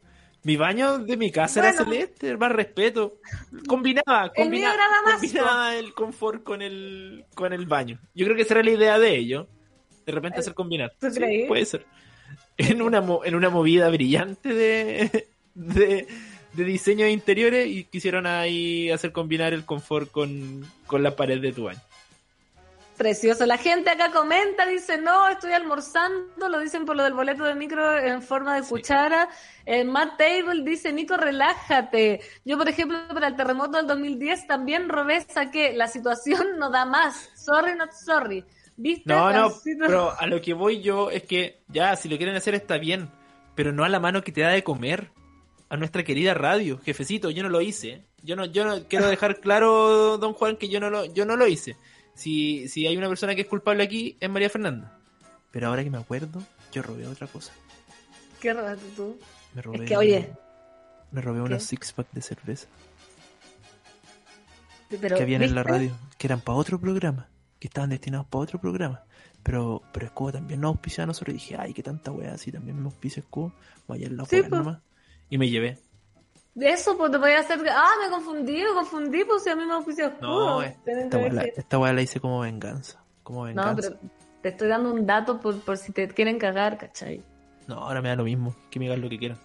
Mi baño de mi casa era Bueno. celeste, más respeto. Combinaba, El combinaba, era damasco. combinaba el confort con el, con el baño. Yo creo que esa era la idea de ello. De repente hacer combinar. ¿Tú Sí, creí? puede ser. En una, en una movida brillante de, de, de diseño de interiores y quisieron ahí hacer combinar el confort con, con la pared de tu baño. Precioso. La gente acá comenta, dice, no, estoy almorzando, lo dicen por lo del boleto de micro en forma de Sí. cuchara. El Matt Table dice, Nico, relájate. Yo, por ejemplo, para el terremoto del 2010 también robé, saqué, la situación no da más. Sorry, not sorry. ¿Viste? No, no, pero a lo que voy yo es que ya, si lo quieren hacer está bien, pero no a la mano que te da de comer. A nuestra querida radio, jefecito, yo no lo hice. ¿eh? Yo no, yo no quiero dejar claro, don Juan, que yo no lo, yo no lo hice. Si, si hay una persona que es culpable aquí, es María Fernanda. Pero ahora que me acuerdo, yo robé otra cosa. Qué raro tú. Me robé, Es que, oye, me robé ¿qué? unos six pack de cerveza pero, que habían en la radio, que eran para otro programa, que estaban destinados para otro programa. Pero, pero Escobo también nos auspicia a nosotros. Y dije, ay, qué tanta weá, así también me auspicia Escobo. Vaya a la Sí, nomás. Y me llevé. De eso, pues te podía hacer. Ah, me confundí, me confundí, pues si a mí me ofició No, escudo. esta weá la, esta weá la hice como venganza. Como venganza. No, pero te estoy dando un dato por, por si te quieren cagar, ¿cachai? No, ahora me da lo mismo. Que me digan lo que quieran.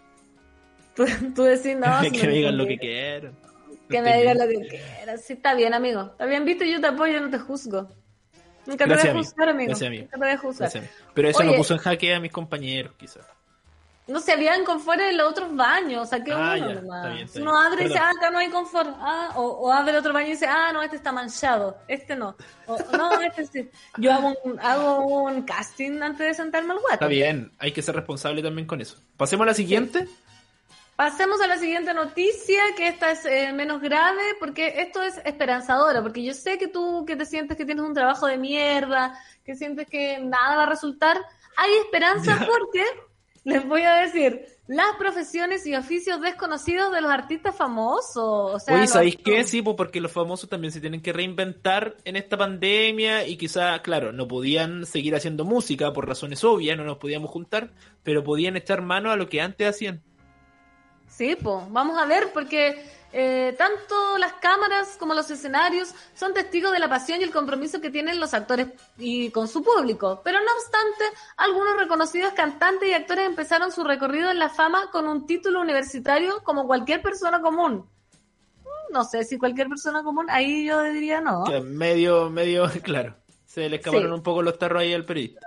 Tú, tú decís, no, si que me digan lo que quieran. Que me digan lo que quieras. Sí, está bien, amigo. Está bien, viste, yo te apoyo, no te juzgo. Nunca te voy a amigo. juzgar, amigo. Nunca te voy a juzgar. Pero eso Oye. no puso en jaque a mis compañeros, quizás. No se habían confort en los otros baños, saqué Ah, uno ya, nomás. está bien, está uno abre y dice, ah, acá no hay confort. Ah, o, o abre otro baño y dice, ah, no, este está manchado. Este no. O, no, este sí. Yo hago un, hago un casting antes de sentarme al guato. Está bien, hay que ser responsable también con eso. Pasemos a la siguiente. Pasemos a la siguiente noticia, que esta es eh, menos grave, porque esto es esperanzadora, porque yo sé que tú que te sientes que tienes un trabajo de mierda, que sientes que nada va a resultar, hay esperanza porque, les voy a decir, las profesiones y oficios desconocidos de los artistas famosos. O sea, Oye, los- ¿sabéis qué? Sí, pues porque los famosos también se tienen que reinventar en esta pandemia y quizá, claro, no podían seguir haciendo música por razones obvias, no nos podíamos juntar, pero podían echar mano a lo que antes hacían. Sí, pues, vamos a ver, porque eh, tanto las cámaras como los escenarios son testigos de la pasión y el compromiso que tienen los actores y con su público. Pero no obstante, algunos reconocidos cantantes y actores empezaron su recorrido en la fama con un título universitario como cualquier persona común. Mm, No sé si cualquier persona común, ahí yo diría no. Medio, medio, claro. Se le escaparon Sí. un poco los tarros ahí al periodista.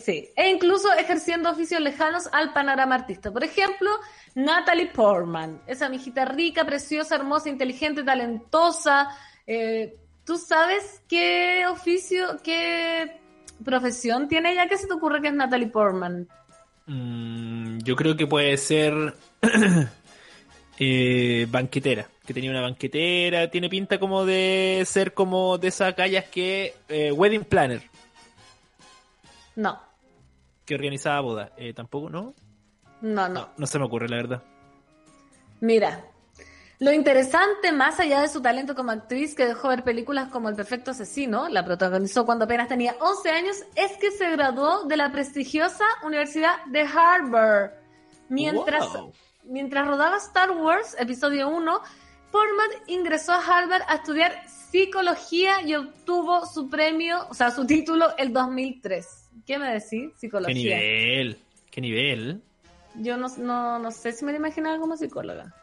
Sí, e incluso ejerciendo oficios lejanos al panorama artista. Por ejemplo, Natalie Portman, esa mijita rica, preciosa, hermosa, inteligente, talentosa. Eh, ¿Tú sabes qué oficio, qué profesión tiene ella? ¿Qué se te ocurre que es Natalie Portman? Mm, yo creo que puede ser eh, banquetera, que tenía una banquetera, tiene pinta como de ser como de esas calles que eh, wedding planner, No, que organizaba bodas. Eh, tampoco, ¿no? No, no. No, no se me ocurre la verdad. Mira, lo interesante, más allá de su talento como actriz, que dejó ver películas como El Perfecto Asesino, la protagonizó cuando apenas tenía 11 años, es que se graduó de la prestigiosa Universidad de Harvard. Mientras, Wow. mientras rodaba Star Wars, episodio 1, Portman ingresó a Harvard a estudiar psicología y obtuvo su premio, o sea, su título el 2003. ¿Qué me decís? Qué Psicología. nivel, qué nivel. Yo no, no, no sé si me lo imaginaba como psicóloga.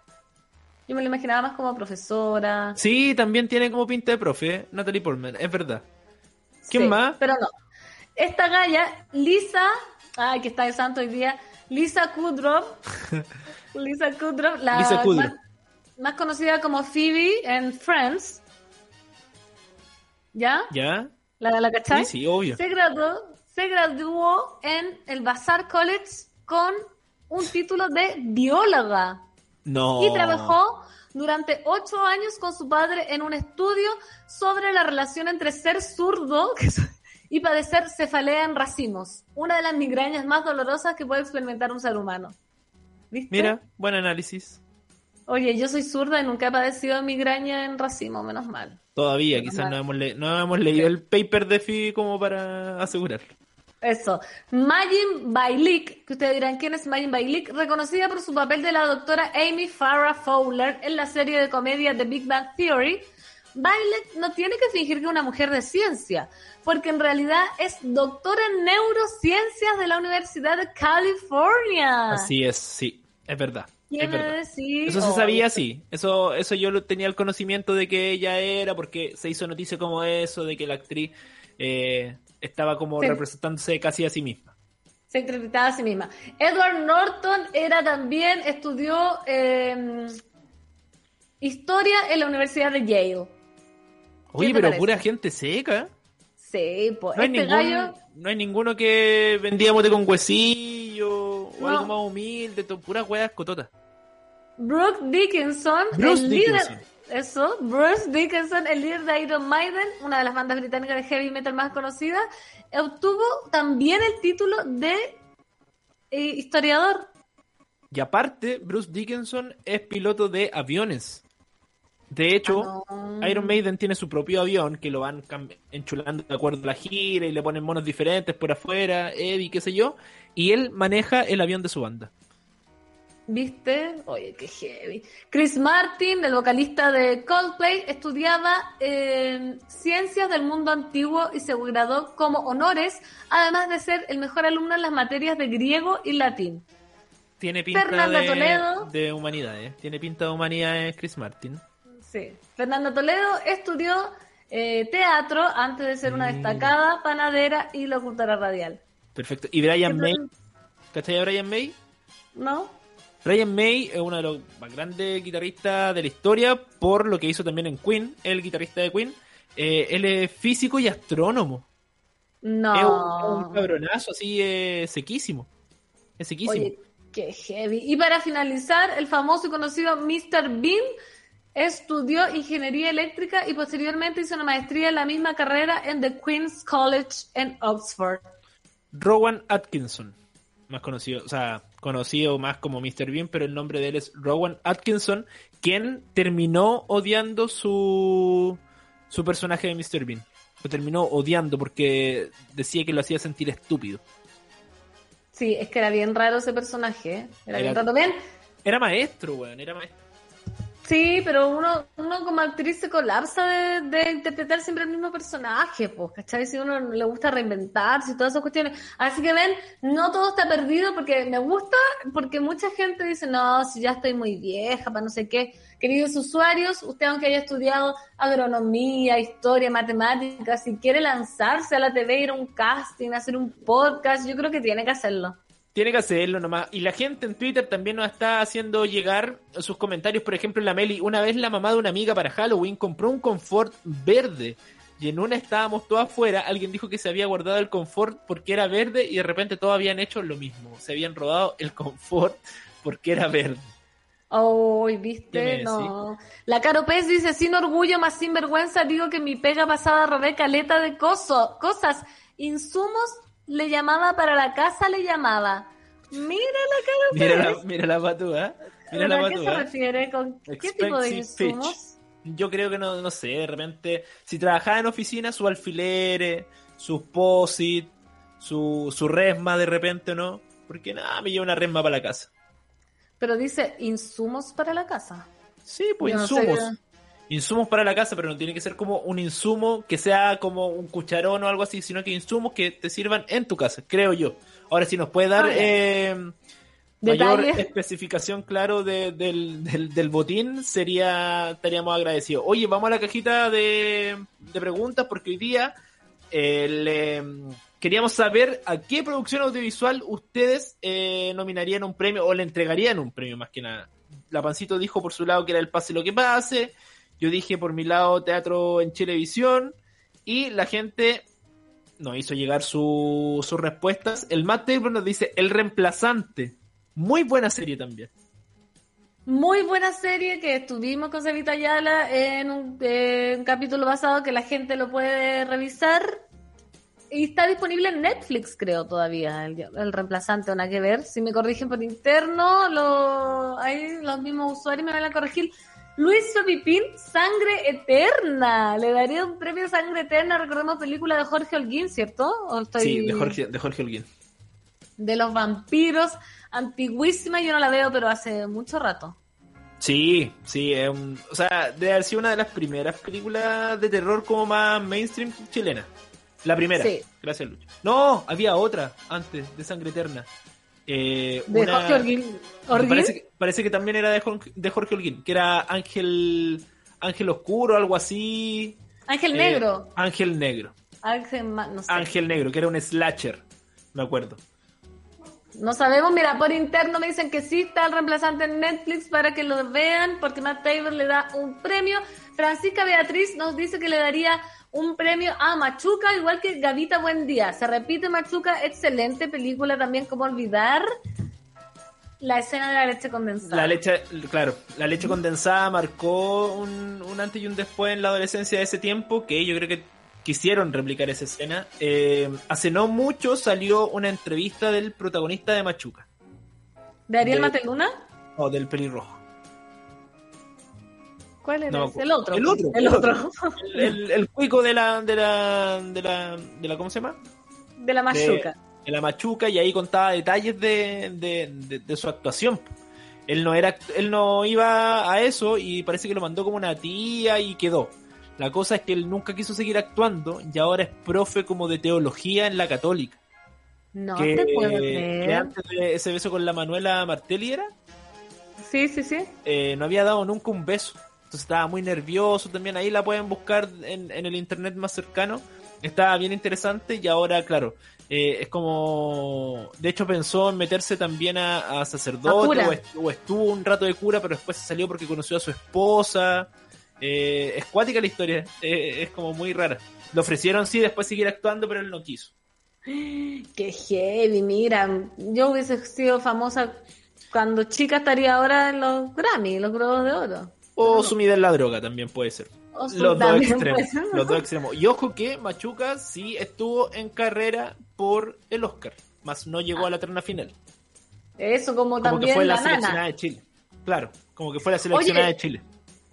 Yo me lo imaginaba más como profesora. Sí, también tiene como pinta de profe, Natalie Portman, es verdad. ¿Quién Sí, más? Pero no. Esta galla, Lisa, ay, que está de santo hoy día, Lisa Kudrow. Lisa Kudrow, la Lisa Kudrow. Más, más conocida como Phoebe en Friends. ¿Ya? ¿Ya? ¿La, la cachai? Sí, sí, obvio. Se graduó, se graduó en el Vassar College con un título de bióloga. No. y trabajó durante ocho años con su padre en un estudio sobre la relación entre ser zurdo y padecer cefalea en racimos, una de las migrañas más dolorosas que puede experimentar un ser humano. ¿Viste? Mira, buen análisis. Oye, yo soy zurda y nunca he padecido migraña en racimo, menos mal. Todavía, Menos quizás mal. no hemos, le- no hemos leído el paper de Phoebe como para asegurar. Eso. Majin Bailik, que ustedes dirán quién es Majin Bailik, reconocida por su papel de la doctora Amy Farrah Fowler en la serie de comedia The Big Bang Theory, Bailik no tiene que fingir que es una mujer de ciencia, porque en realidad es doctora en neurociencias de la Universidad de California. Así es, sí, es verdad. Es ¿Quién verdad. Eso se Oh, sabía, sí. Eso, eso yo lo tenía el conocimiento de que ella era, porque se hizo noticia como eso, de que la actriz eh, estaba como Sí. representándose casi a sí misma. Se interpretaba a sí misma. Edward Norton era también, estudió eh, historia en la Universidad de Yale. Oye, pero parece? pura gente seca. Sí, pues No hay, este ningún, gallo, no hay ninguno que vendía mote con huesillo o No. algo más humilde, to- puras weas cototas. Brooke Dickinson, Bruce el Dickinson. líder, eso, Bruce Dickinson, el líder de Iron Maiden, una de las bandas británicas de heavy metal más conocidas, obtuvo también el título de eh, historiador. Y aparte, Bruce Dickinson es piloto de aviones. De hecho, Ah, Iron Maiden tiene su propio avión que lo van enchulando de acuerdo a la gira y le ponen monos diferentes por afuera, Eddie, qué sé yo. Y él maneja el avión de su banda. ¿Viste? Oye, qué heavy. Chris Martin, el vocalista de Coldplay, estudiaba eh, ciencias del mundo antiguo y se graduó como honores, además de ser el mejor alumno en las materias de griego y latín. Tiene pinta Fernanda de, Toledo. de humanidades. Tiene pinta de humanidades Chris Martin. Sí. Fernanda Toledo estudió eh, teatro antes de ser una Mm. destacada panadera y locutora radial. Perfecto. ¿Y Brian May? ¿Cachai a Brian May? ¿No? Brian May es uno de los más grandes guitarristas de la historia por lo que hizo también en Queen, el guitarrista de Queen. Eh, él es físico y astrónomo. No. Es un, un cabronazo así eh, sequísimo. Es sequísimo. Oye, qué heavy. Y para finalizar, el famoso y conocido Mr. Bean estudió ingeniería eléctrica y posteriormente hizo una maestría en la misma carrera en The Queen's College en Oxford. Rowan Atkinson, más conocido, o sea, conocido más como Mr. Bean, pero el nombre de él es Rowan Atkinson, quien terminó odiando su, su personaje de Mr. Bean. Lo terminó odiando porque decía que lo hacía sentir estúpido. Sí, es que era bien raro ese personaje. ¿eh? Era, bien raro. Bien, Era maestro, weón, era maestro. Sí, pero uno, uno como actriz se colapsa de, interpretar siempre el mismo personaje, pues, ¿cachai? Si uno le gusta reinventarse y todas esas cuestiones. Así que ven, no todo está perdido porque me gusta, porque mucha gente dice, no, si ya estoy muy vieja, para no sé qué. Queridos usuarios, usted aunque haya estudiado agronomía, historia, matemáticas, si quiere lanzarse a la TV, ir a un casting, hacer un podcast, yo creo que tiene que hacerlo. Tiene que hacerlo nomás. Y la gente en Twitter también nos está haciendo llegar sus comentarios. Por ejemplo, la Meli, una vez la mamá de una amiga para Halloween compró un confort verde. Y en una estábamos todos afuera. Alguien dijo que se había guardado el confort porque era verde y de repente todos habían hecho lo mismo. Se habían robado el confort porque era verde. Ay, ¿Qué me viste, no. La Caro Pez dice, sin orgullo, más sin vergüenza, digo que mi pega pasada robé caleta de coso, cosas, insumos, le llamaba para la casa, le llamaba. Mira la cara Mira la, mira la patúa. Mira ¿Pero la ¿A qué se patúa. refiere? ¿Con qué tipo de insumos? Yo creo que no, no sé, de repente, si trabajaba en oficina, sus alfileres, sus posit, su, su resma de repente, ¿no? Porque nada, me lleva una resma para la casa. Pero dice insumos para la casa. Sí, pues Yo no sé insumos. para la casa, pero no tiene que ser como un insumo que sea como un cucharón o algo así, sino que insumos que te sirvan en tu casa, creo yo. Ahora, si nos puede dar Ah, eh, mayor especificación, claro, de- del, del, del botín, sería estaríamos agradecidos. Oye, vamos a la cajita de, de preguntas, porque hoy día eh, le- queríamos saber a qué producción audiovisual ustedes eh, nominarían un premio o le entregarían un premio, más que nada. La Pancito dijo por su lado que era el pase lo que pase. Yo dije por mi lado teatro en Chilevisión. Y la gente nos hizo llegar su- sus respuestas. El Matt Taylor nos dice El reemplazante. Muy buena serie también. Muy buena serie que estuvimos con Cevita Ayala en un, eh, capítulo pasado que la gente lo puede revisar. Y está disponible en Netflix, creo, todavía, el, reemplazante, nada que ver. Si me corrigen por interno, lo, ahí los mismos usuarios me van a corregir. Luis Sopipín, Sangre Eterna. Le daría un premio Sangre Eterna. Recordemos película de Jorge Holguín, ¿cierto? ¿O estoy- Sí, de Jorge, de Jorge Holguín. de los vampiros. Antiguísima, yo no la veo, pero hace mucho rato. Sí, sí, o sea, debe haber sido una de las primeras películas de terror como más mainstream chilena. La primera, Sí. gracias Lucho. No, había otra antes de Sangre Eterna. Eh, De una- Jorge Holguín. ¿Holguín? Parece, que, parece que también era de Jorge, de Jorge Holguín, que era Ángel Ángel Oscuro, algo así. Ángel Eh, Negro. Ángel Negro. Ángel, Ma- no sé. Ángel Negro, que era un slasher, me acuerdo. No sabemos, mira, por interno me dicen que sí está el reemplazante en Netflix para que lo vean, porque Matt Taylor le da un premio. Francisca Beatriz nos dice que le daría un premio a Machuca, igual que Gavita Buen Día. Se repite Machuca, excelente película también, como olvidar la escena de la leche condensada. La leche, claro, la leche condensada marcó un, un antes y un después en la adolescencia de ese tiempo, que yo creo que quisieron replicar esa escena. Eh, hace no mucho salió una entrevista del protagonista de Machuca, ¿De Ariel de- Mateluna? o del pelirrojo. ¿Cuál era No. El otro. El otro. El otro. El, el, el cuico de la, de la, de la, de la, ¿cómo se llama? de la Machuca. de la Machuca y ahí contaba detalles de, de, de- de su actuación. Él no era, él no iba a eso y parece que lo mandó como una tía y quedó. La cosa es que él nunca quiso seguir actuando y ahora es profe como de teología en la católica. No que, te puedo que creer. antes de ese beso con la Manuela Martelli era, Sí, sí, sí. eh, no había dado nunca un beso. Entonces estaba muy nervioso también. Ahí la pueden buscar en, en el internet más cercano. Estaba bien interesante y ahora, claro, eh, es como... De hecho pensó en meterse también a, sacerdote cura. o, est- o estuvo un rato de cura, pero después se salió porque conoció a su esposa. Eh, es cuática la historia, eh, es como muy rara. Le ofrecieron sí después seguir actuando, pero él no quiso. Qué heavy, mira. Yo hubiese sido famosa cuando chica, estaría ahora en los Grammy, los Globos de Oro. O sumida en la droga también puede ser. O Los dos extremos. Los dos extremos. Y ojo que Machuca sí estuvo en carrera por el Oscar, más no llegó a la terna final. Eso, como, Como también que fue la, la, seleccionada nana. de Chile. Claro, como que fue la seleccionada Oye, de Chile.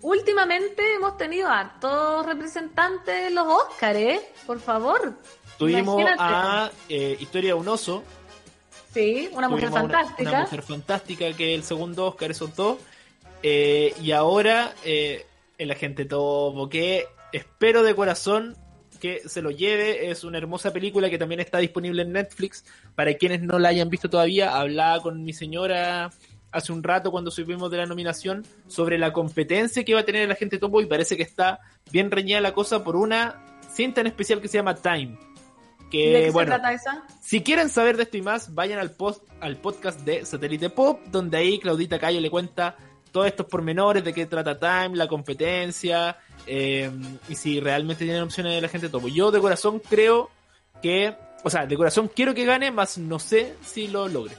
Últimamente hemos tenido a todos representantes de los Oscars, ¿eh? Por favor. Tuvimos imagínate. a eh, Historia de un oso. Sí, una mujer una- fantástica. Una, mujer fantástica, que el segundo Oscar, esos dos. Eh, y ahora, eh, el agente Topo, que espero de corazón que se lo lleve. Es una hermosa película que también está disponible en Netflix. Para quienes no la hayan visto todavía, hablaba con mi señora hace un rato cuando subimos de la nominación sobre la competencia que va a tener el agente Topo y parece que está bien reñida la cosa por una cinta en especial que se llama Time. Que, ¿De qué bueno, se trata esa? si quieren saber de esto y más, vayan al, post, al podcast de Satélite Pop, donde ahí Claudita Cayo le cuenta todos estos pormenores de qué trata Time, la competencia, eh, y si realmente tienen opciones de la gente topo. Yo de corazón creo que, o sea, de corazón quiero que gane, más no sé si lo logre.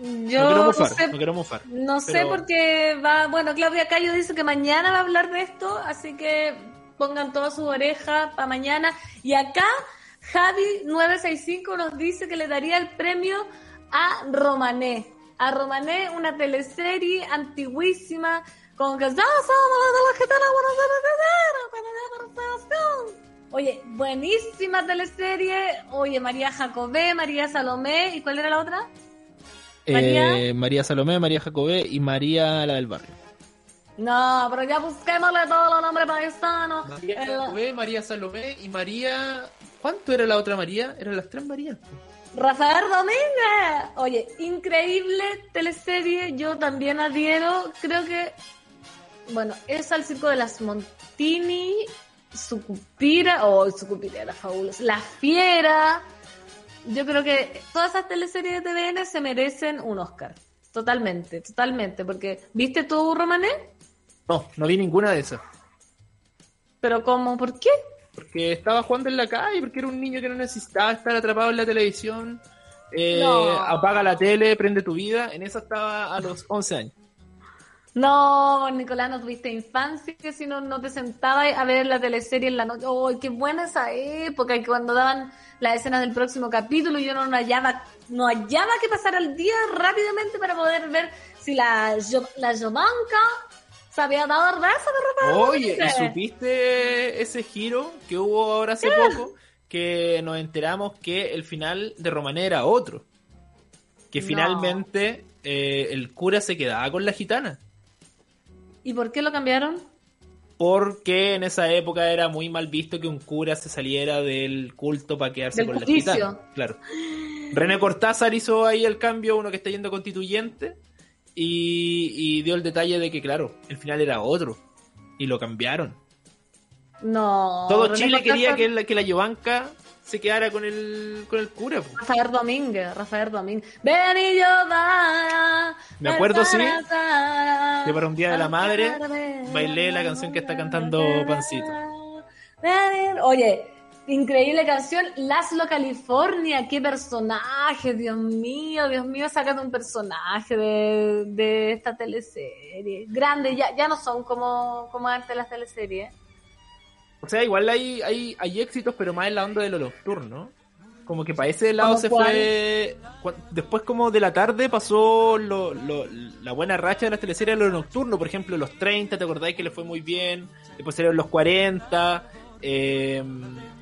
Yo no quiero no mufar, sé, no quiero mufar. no sé pero- porque va, bueno, Claudia Cayo dice que mañana va a hablar de esto, así que pongan todas sus orejas para mañana. Y acá Javi965 nos dice que le daría el premio a Romané. A Romané, una teleserie antiguísima con que ya somos de los gitanos Oye, buenísima teleserie. Oye, María Jacobé, María Salomé, ¿y cuál era la otra? María, eh, María Salomé, María Jacobé y María la del barrio. No, pero ya busquémosle todos los nombres paisanos. María Jacobé, María Salomé y María... ¿Cuánto era la otra María? Eran las tres Marías. Rafael Domínguez. Oye, increíble teleserie. Yo también adhiero. Creo que, bueno, es al circo de las Montini, Sucupira, o oh, Sucupira era fabuloso. La Fiera. Yo creo que todas esas teleseries de TVN se merecen un Oscar. Totalmente, totalmente. Porque, ¿viste tú, Romané? No, no vi ninguna de esas. ¿Pero cómo? ¿Por qué? Porque estaba jugando en la calle, porque era un niño que no necesitaba estar atrapado en la televisión. Eh, apaga la tele, prende tu vida. En eso estaba a los 11 años. No, Nicolás, no tuviste infancia, si no, no te sentabas a ver la teleserie en la noche. ¡Oh, qué buena esa época! Que cuando daban las escenas del próximo capítulo, yo no hallaba, no hallaba que pasar el día rápidamente para poder ver si la, la Yomanca se había dado de repente. Oye, ¿y supiste ese giro que hubo ahora hace poco? Que nos enteramos que el final de Romané era otro. Que finalmente eh, el cura se quedaba con la gitana. ¿Y por qué lo cambiaron? Porque en esa época era muy mal visto que un cura se saliera del culto para quedarse con la gitana. Claro. René Cortázar hizo ahí el cambio, uno que está yendo constituyente y, dio el detalle de que, claro, el final era otro. Y lo cambiaron. No. Todo Chile quería que la, que la Yovanca se quedara con el, con el cura. Rafael Domínguez, Rafael Domínguez. Ven y Me acuerdo, sí, que para un día de la madre bailé la canción que está cantando Pancito. Oye, Increíble canción, Laszlo California, qué personaje, Dios mío, Dios mío, sacan un personaje de, de esta teleserie. Grande, ya, ya no son como, como antes las teleseries. O sea, igual hay, hay, hay éxitos, pero más en la onda de lo nocturno. Como que para ese lado se fue. Después, como de la tarde, pasó lo, la buena racha de las teleseries a lo nocturno. Por ejemplo, los 30, ¿te acordáis que le fue muy bien? Después salieron los 40. Eh,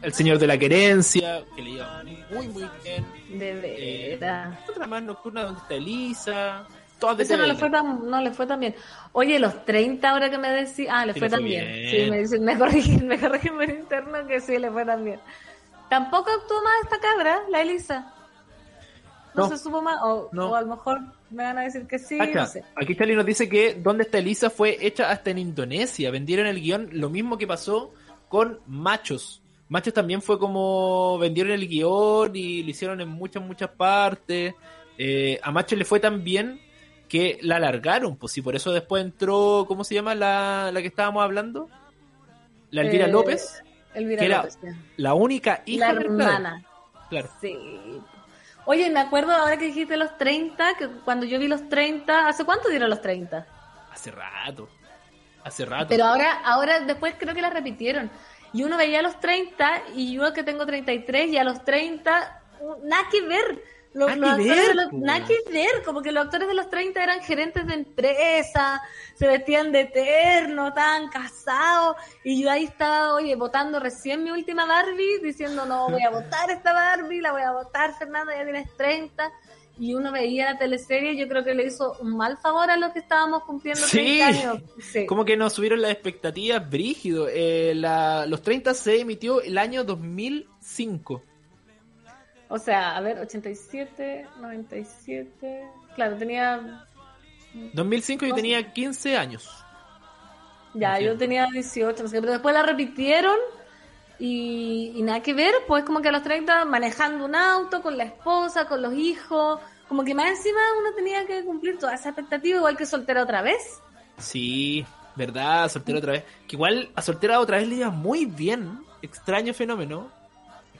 el Señor de la Querencia, que le iba muy, muy bien. De verdad. Eh, otra más nocturna donde está Elisa. Todas Eso no le, fue tan, no le fue tan bien. Oye, los 30 ahora que me decís. Ah, le fue, tan bien. Sí, me, dicen, me corrigen, me corrigen por interno que sí, le fue tan bien. Tampoco actuó más esta cabra, la Elisa. No, se supo más, o, o, a lo mejor me van a decir que sí. no sé. Aquí Charlie nos dice que Dónde está Elisa fue hecha hasta en Indonesia. Vendieron el guion, lo mismo que pasó con Machos. Machos también fue como vendieron el guion y lo hicieron en muchas, muchas partes. Eh, a Machos le fue tan bien que la alargaron, pues y por eso después entró, ¿cómo se llama la, la que estábamos hablando? La Elvira eh, López. Elvira que era la única hija la hermana. Claro. Sí. Oye, me acuerdo ahora que dijiste los 30, que cuando yo vi los 30, ¿hace cuánto dieron los 30? Hace rato. Hace rato. Pero ahora, ahora después creo que la repitieron. Y uno veía a los 30 y yo que tengo 33 y a los 30, nada que ver. Los, nada, que ver, nada que ver, como que los actores de los 30 eran gerentes de empresa, se vestían de eterno, estaban casados, y yo ahí estaba, oye, votando recién mi última Barbie, diciendo, no, voy a votar esta Barbie, la voy a votar, Fernanda, ya tienes 30, y uno veía la teleserie, yo creo que le hizo un mal favor a los que estábamos cumpliendo 30 años. Sí. Como que nos subieron las expectativas brígido. Eh, la, los 30 se emitió el año 2005. O sea, a ver, 87, 97. Claro, tenía. 2005 yo tenía 15 años. Ya, yo tenía 18, no sé, pero después la repitieron y, nada que ver, pues como que a los 30 manejando un auto con la esposa, con los hijos, como que más encima uno tenía que cumplir toda esa expectativa, igual que soltera otra vez. Sí, verdad, soltera otra vez. Que igual a soltera otra vez le iba muy bien, extraño fenómeno.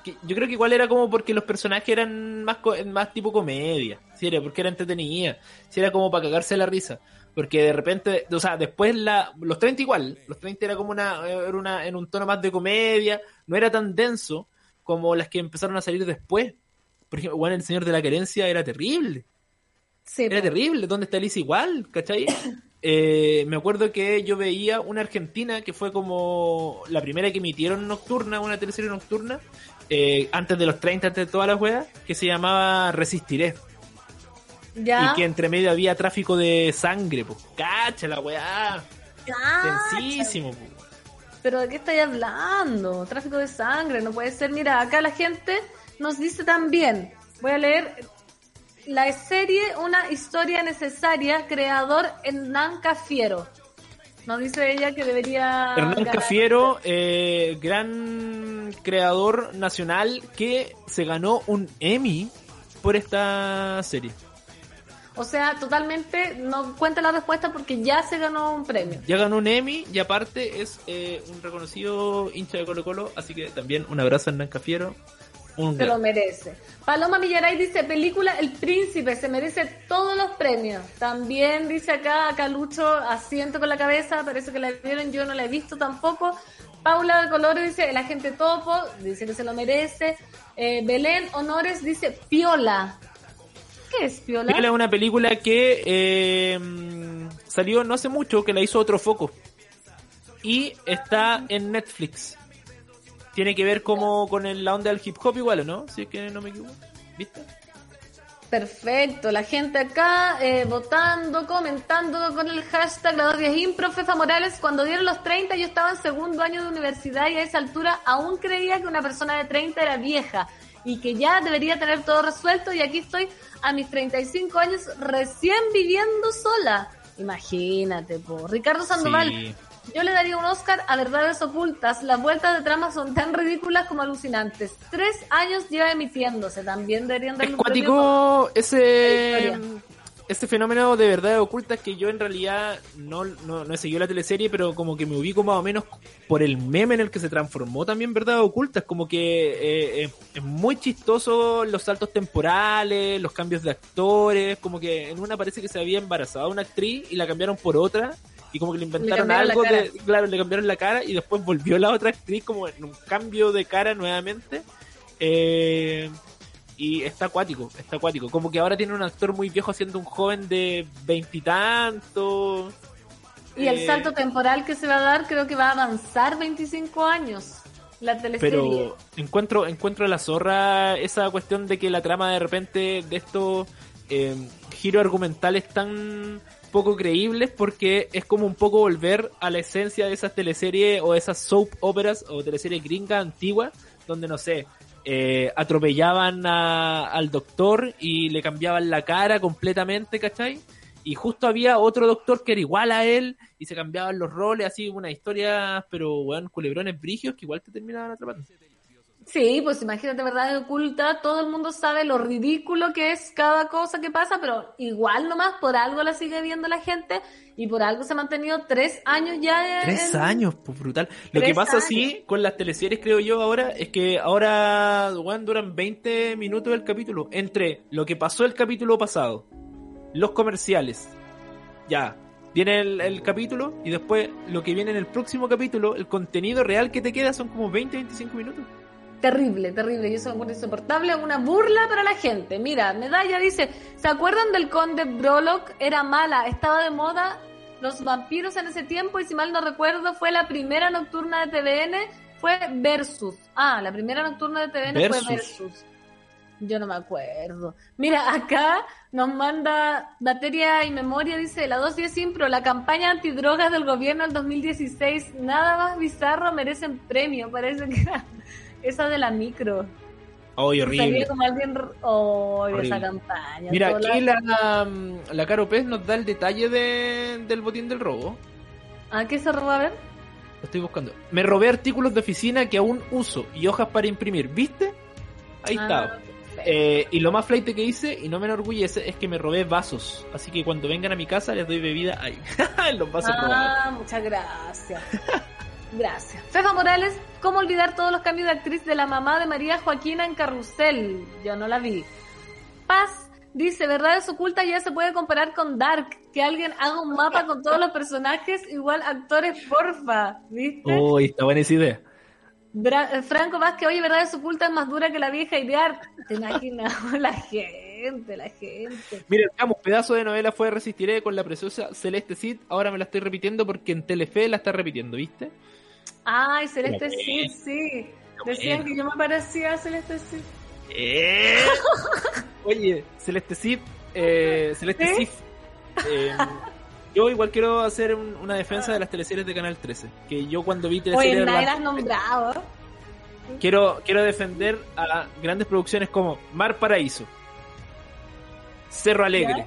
Yo creo que igual era como porque los personajes eran más, más tipo comedia, si era porque era entretenida, si era como para cagarse la risa. Porque de repente, o sea, después la, los 30 igual, los 30 era como una, era una, en un tono más de comedia, no era tan denso como las que empezaron a salir después. Por ejemplo, bueno, El Señor de la Querencia era terrible. Sí, Era terrible. ¿Dónde está Alice igual? ¿Cachai? Eh, me acuerdo que yo veía una argentina que fue como la primera que emitieron nocturna, una teleserie nocturna, eh, antes de los 30, antes de todas las weas, que se llamaba Resistiré. Ya. Y que entre medio había tráfico de sangre, pues. Cacha la weá. Tensísimo, po. Pero ¿de qué estáis hablando? Tráfico de sangre, no puede ser. Mira, acá la gente nos dice también. Voy a leer la serie Una historia necesaria, creador Hernán Cafiero. Nos dice ella que debería. Hernán. Cafiero, eh, gran creador nacional que se ganó un Emmy por esta serie. O sea, totalmente no cuenta la respuesta porque ya se ganó un premio. Ya ganó un Emmy y aparte es eh, un reconocido hincha de Colo Colo, así que también un abrazo a Hernán Cafiero. Un Se lo merece. Paloma Millaray dice, película El Príncipe, se merece todos los premios. También dice acá, acá Lucho, asiento con la cabeza, parece que la vieron, yo no la he visto tampoco. Paula de Colores dice, el agente topo, dice que se lo merece. Eh, Belén Honores dice, Piola. ¿Qué es Piola? Piola es una película que eh, salió no hace mucho, que la hizo otro foco. Y está en Netflix. Tiene que ver como con el, la onda del hip hop igual, ¿o no? Si es que no me equivoco. ¿Viste? Perfecto, la gente acá eh, votando, comentando con el hashtag la 210 impro, Fefa Morales, cuando dieron los 30 yo estaba en segundo año de universidad y a esa altura aún creía que una persona de 30 era vieja y que ya debería tener todo resuelto y aquí estoy a mis 35 años recién viviendo sola. Imagínate, po. Ricardo Sandoval, Sí. yo le daría un Oscar a Verdades Ocultas. Las vueltas de trama son tan ridículas como alucinantes. Tres años lleva emitiéndose. También deberían Es darle un premio cuático ese, Ese fenómeno de verdad oculta que yo en realidad no, no, no he seguido la teleserie, pero como que me ubico más o menos por el meme en el que se transformó también verdad oculta. Es como que eh, eh, es muy chistoso los saltos temporales, los cambios de actores, como que en una parece que se había embarazado una actriz y la cambiaron por otra. Y como que le inventaron algo de, claro, le cambiaron la cara y después volvió la otra actriz como en un cambio de cara nuevamente. Eh, y está acuático, está acuático. Como que ahora tiene un actor muy viejo haciendo un joven de veintitantos. Y el Eh, salto temporal que se va a dar creo que va a avanzar 25 años. La teleserie. Pero encuentro, encuentro a la zorra esa cuestión de que la trama de repente de estos eh, giros argumentales tan poco creíbles porque es como un poco volver a la esencia de esas teleseries o esas soap operas o teleseries gringas antiguas donde no sé eh, atropellaban a- al doctor y le cambiaban la cara completamente, ¿cachai? Y justo había otro doctor que era igual a él y se cambiaban los roles, así unas historias, pero weón, culebrones brigios que igual te terminaban atrapando. Sí, pues imagínate, verdad oculta, todo el mundo sabe lo ridículo que es cada cosa que pasa, pero igual nomás por algo la sigue viendo la gente y por algo se ha mantenido tres años ya. en- Tres años, pues brutal. Lo que pasa años. sí con las teleseries, creo yo, ahora, es que ahora, weón, duran 20 minutos el capítulo. Entre lo que pasó el capítulo pasado, los comerciales, ya, viene el, el capítulo y después lo que viene en el próximo capítulo, el contenido real que te queda son como 20, 25 minutos. Terrible, terrible. Y eso me encuentro insoportable. Una burla para la gente. Mira, Medalla dice: ¿Se acuerdan del conde Brolock? Era mala, estaba de moda los vampiros en ese tiempo. Y si mal no recuerdo, fue la primera nocturna de TVN. Fue Versus. Ah, la primera nocturna de TVN Versus. fue Versus. Yo no me acuerdo. Mira, acá nos manda batería y memoria, dice la 210 Impro, la campaña antidrogas del gobierno del 2016, nada más bizarro, merecen premio, parece que esa de la micro. Ay, horrible. Como alguien, oh, Horrible. esa campaña. Mira, aquí la- la, la Caro Pez nos da el detalle de- del botín del robo. ¿A qué se roba a ver? Lo estoy buscando. Me robé artículos de oficina que aún uso y hojas para imprimir. ¿Viste? Ahí Ah, está. Eh, y lo más flight que hice, y no me enorgullece, es que me robé vasos. Así que cuando vengan a mi casa les doy bebida ahí. los vasos robados. Ah, muchas gracias. Gracias. Fefa Morales, ¿cómo olvidar todos los cambios de actriz de la mamá de María Joaquina en Carrusel? Yo no la vi. Paz dice, verdades ocultas ya se puede comparar con Dark. Que alguien haga un mapa con todos los personajes, igual actores, porfa. ¿Viste? Uy, está buena esa idea. Bra- eh, Franco Vázquez, oye, verdades ocultas más dura que la vieja idear. Te imaginas, la gente, la gente. Mira, digamos, pedazo de novela fue Resistiré con la preciosa Celeste Cid. Ahora me la estoy repitiendo porque en Telefe la está repitiendo, ¿viste? Ay, Celeste sí, sí. Decían que yo me parecía a Celeste sí. Eh. Oye, Celeste Cid, eh, Celeste ¿Eh? Cid. eh, yo igual quiero hacer un- una defensa de las teleseries de Canal 13. Que yo cuando vi Oye, teleseries nadie las- nombrado. quiero, quiero defender a grandes producciones como Mar Paraíso, Cerro Alegre,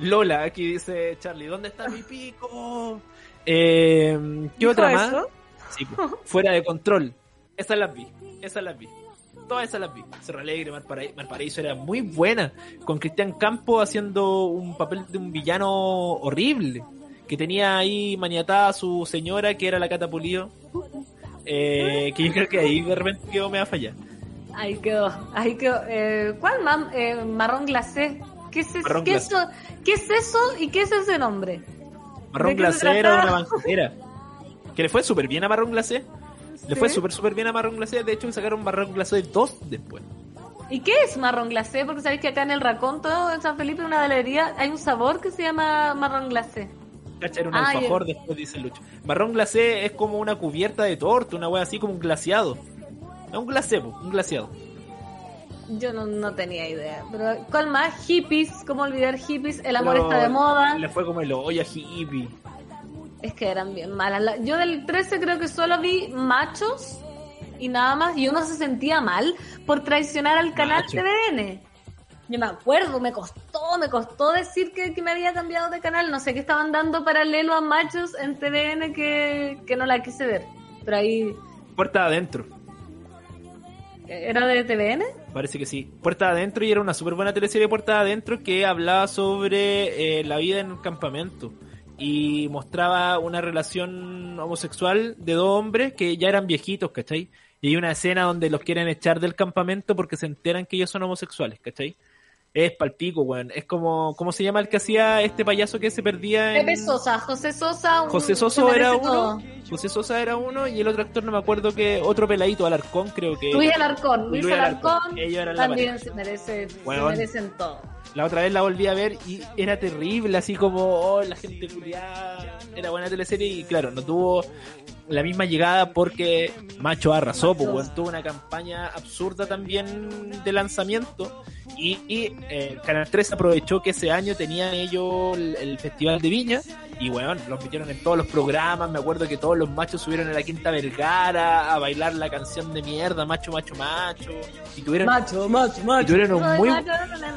Lola, aquí dice Charlie, ¿dónde está mi pico? Eh, ¿Qué ¿Dijo otra más? Sí, fuera de control. Esas las vi, esas las vi. Todas esas las vi. Cerro Alegre, Mar, Paraí- Mar Paraíso era muy buena. Con Cristian Campo haciendo un papel de un villano horrible. Que tenía ahí maniatada a su señora, que era la Cata Pulido. Eh, que yo creo que ahí de repente quedó me va a fallar. Ahí quedó, ahí quedó. Eh, ¿Cuál mam? Eh, marrón glacé. ¿Qué es? Marrón ¿Qué, glacé. eso? ¿Qué es eso y qué es ese nombre? Marrón ¿De qué se Glacé era una banquetera. Que le fue súper bien a Marrón Glacé. Le fue súper, súper bien a Marrón Glacé. De hecho, sacaron Marrón Glacé 2 después. ¿Y qué es marrón glacé? Porque sabéis que acá en el Raconto, en San Felipe, en una galería, hay un sabor que se llama marrón glacé. Cacha, era un Ah, alfajor después, dice Lucho. Marrón glacé es como una cubierta de torta, una wea así como un glaciado. Es un glacé, un glaciado. Yo no, no tenía idea. Pero, ¿cuál más? Hippies, ¿cómo olvidar hippies? El amor Pero está de moda. Le fue como el olla hippie. Es que eran bien malas. La- Yo del 13 creo que solo vi machos y nada más. Y uno se sentía mal por traicionar al canal Macho. TVN. Yo me acuerdo, me costó, me costó decir que, que me había cambiado de canal. No sé qué estaban dando paralelo a machos en TVN que, que no la quise ver. Pero ahí, Puerta adentro. ¿era de TVN? Parece que sí. Puerta adentro y era una súper buena teleserie Puerta adentro que hablaba sobre eh, la vida en el campamento. Y mostraba una relación homosexual de dos hombres que ya eran viejitos, ¿cachai? Y hay una escena donde los quieren echar del campamento porque se enteran que ellos son homosexuales, ¿cachai? Es palpico, weón. Es como, ¿cómo se llama el que hacía este payaso que se perdía en... Pepe Sosa, José Sosa. un- José se Sosa era todo. uno, José Sosa era uno y el otro actor no me acuerdo que otro peladito Alarcón creo que Luis Alarcón, Luis, Luis Alarcón, Alarcón. Ellos eran la también se, merece, se Weón. merecen todo. la otra vez la volví a ver y era terrible, así como oh, la gente culiada, era buena teleserie y claro, no tuvo la misma llegada porque Macho arrasó, pues tuvo una campaña absurda también de lanzamiento y, y, eh, Canal 3 aprovechó que ese año tenían ellos el, el Festival de Viña y weón, los metieron en todos los programas, me acuerdo que todos los machos subieron a la Quinta Vergara a bailar la canción de mierda, macho, macho, macho y tuvieron Macho, macho, y macho. tuvieron un muy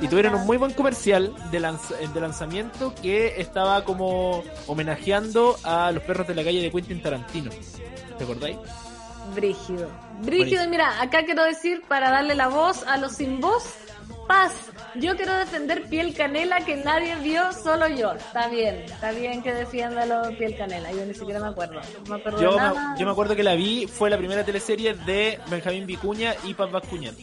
y tuvieron no. un muy buen comercial de, lanza- de lanzamiento que estaba como homenajeando a los perros de la calle de Quentin Tarantino. ¿Te acordáis? Brígido. Brígido, y mira, acá quiero decir, para darle la voz a los sin voz, paz. Yo quiero defender Piel Canela que nadie vio, solo yo. Está bien, está bien que defiéndalo Piel Canela. Yo ni siquiera me acuerdo. No me acuerdo Yo me, yo me acuerdo que la vi, fue la primera teleserie de Benjamín Vicuña y Paz Bascuñán.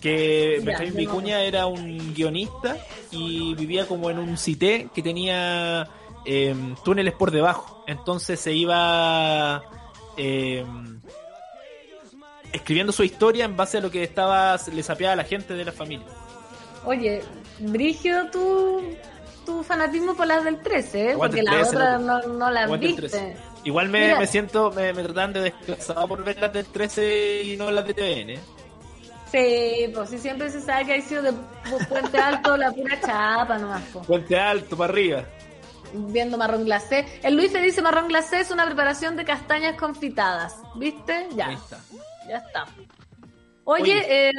Que Ya, Benjamín Vicuña era un guionista y vivía como en un cité que tenía em, túneles por debajo. Entonces se iba em, escribiendo su historia en base a lo que estaba le sapeaba a la gente de la familia. Oye, Brígido tu, tu fanatismo por las del 13, ¿eh? Porque las 13, otras no, no las viste. 13. Igual me, me siento, me, me tratan de desplazado por ver las del 13 y no las de TVN. Sí, pues sí, siempre se sabe que ha sido de Pu- Puente Alto la pura chapa nomás. po. Puente alto, para arriba. Viendo marrón glacé. El Luis te dice marrón glacé es una preparación de castañas confitadas. ¿Viste? Ahí Ya, está. Ya está. Oye, eh,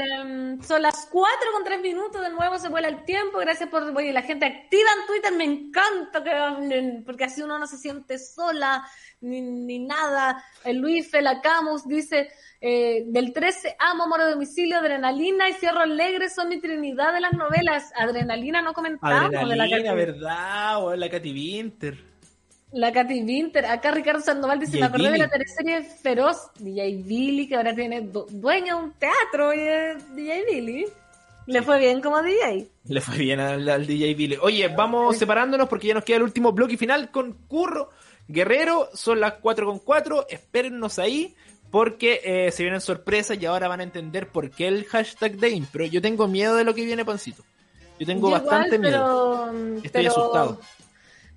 son las 4 con 3 minutos, de nuevo se vuela el tiempo, gracias por, oye, la gente activa en Twitter, me encanta que hablen, porque así uno no se siente sola, ni, ni nada. El Luis Felacamus dice, eh, del 13 amo, amor a domicilio, adrenalina y cierro alegre son mi trinidad de las novelas. Adrenalina no comentamos de la Adrenalina, Katy- ¿verdad? O la Katy Winter. La Katy Winter, acá Ricardo Sandoval dice, me acordé de Billy. la teleserie Feroz, DJ Billy, que ahora tiene du- dueño de un teatro, DJ Billy. Le fue bien como DJ. Le fue bien al, al DJ Billy. Oye, vamos separándonos porque ya nos queda el último bloque final con Curro, Guerrero, son las 4 con 4, espérennos ahí porque eh, se vienen sorpresas y ahora van a entender por qué el hashtag de impro. Yo tengo miedo de lo que viene, Pancito. Yo tengo Yo bastante igual, miedo. pero- Estoy pero- asustado.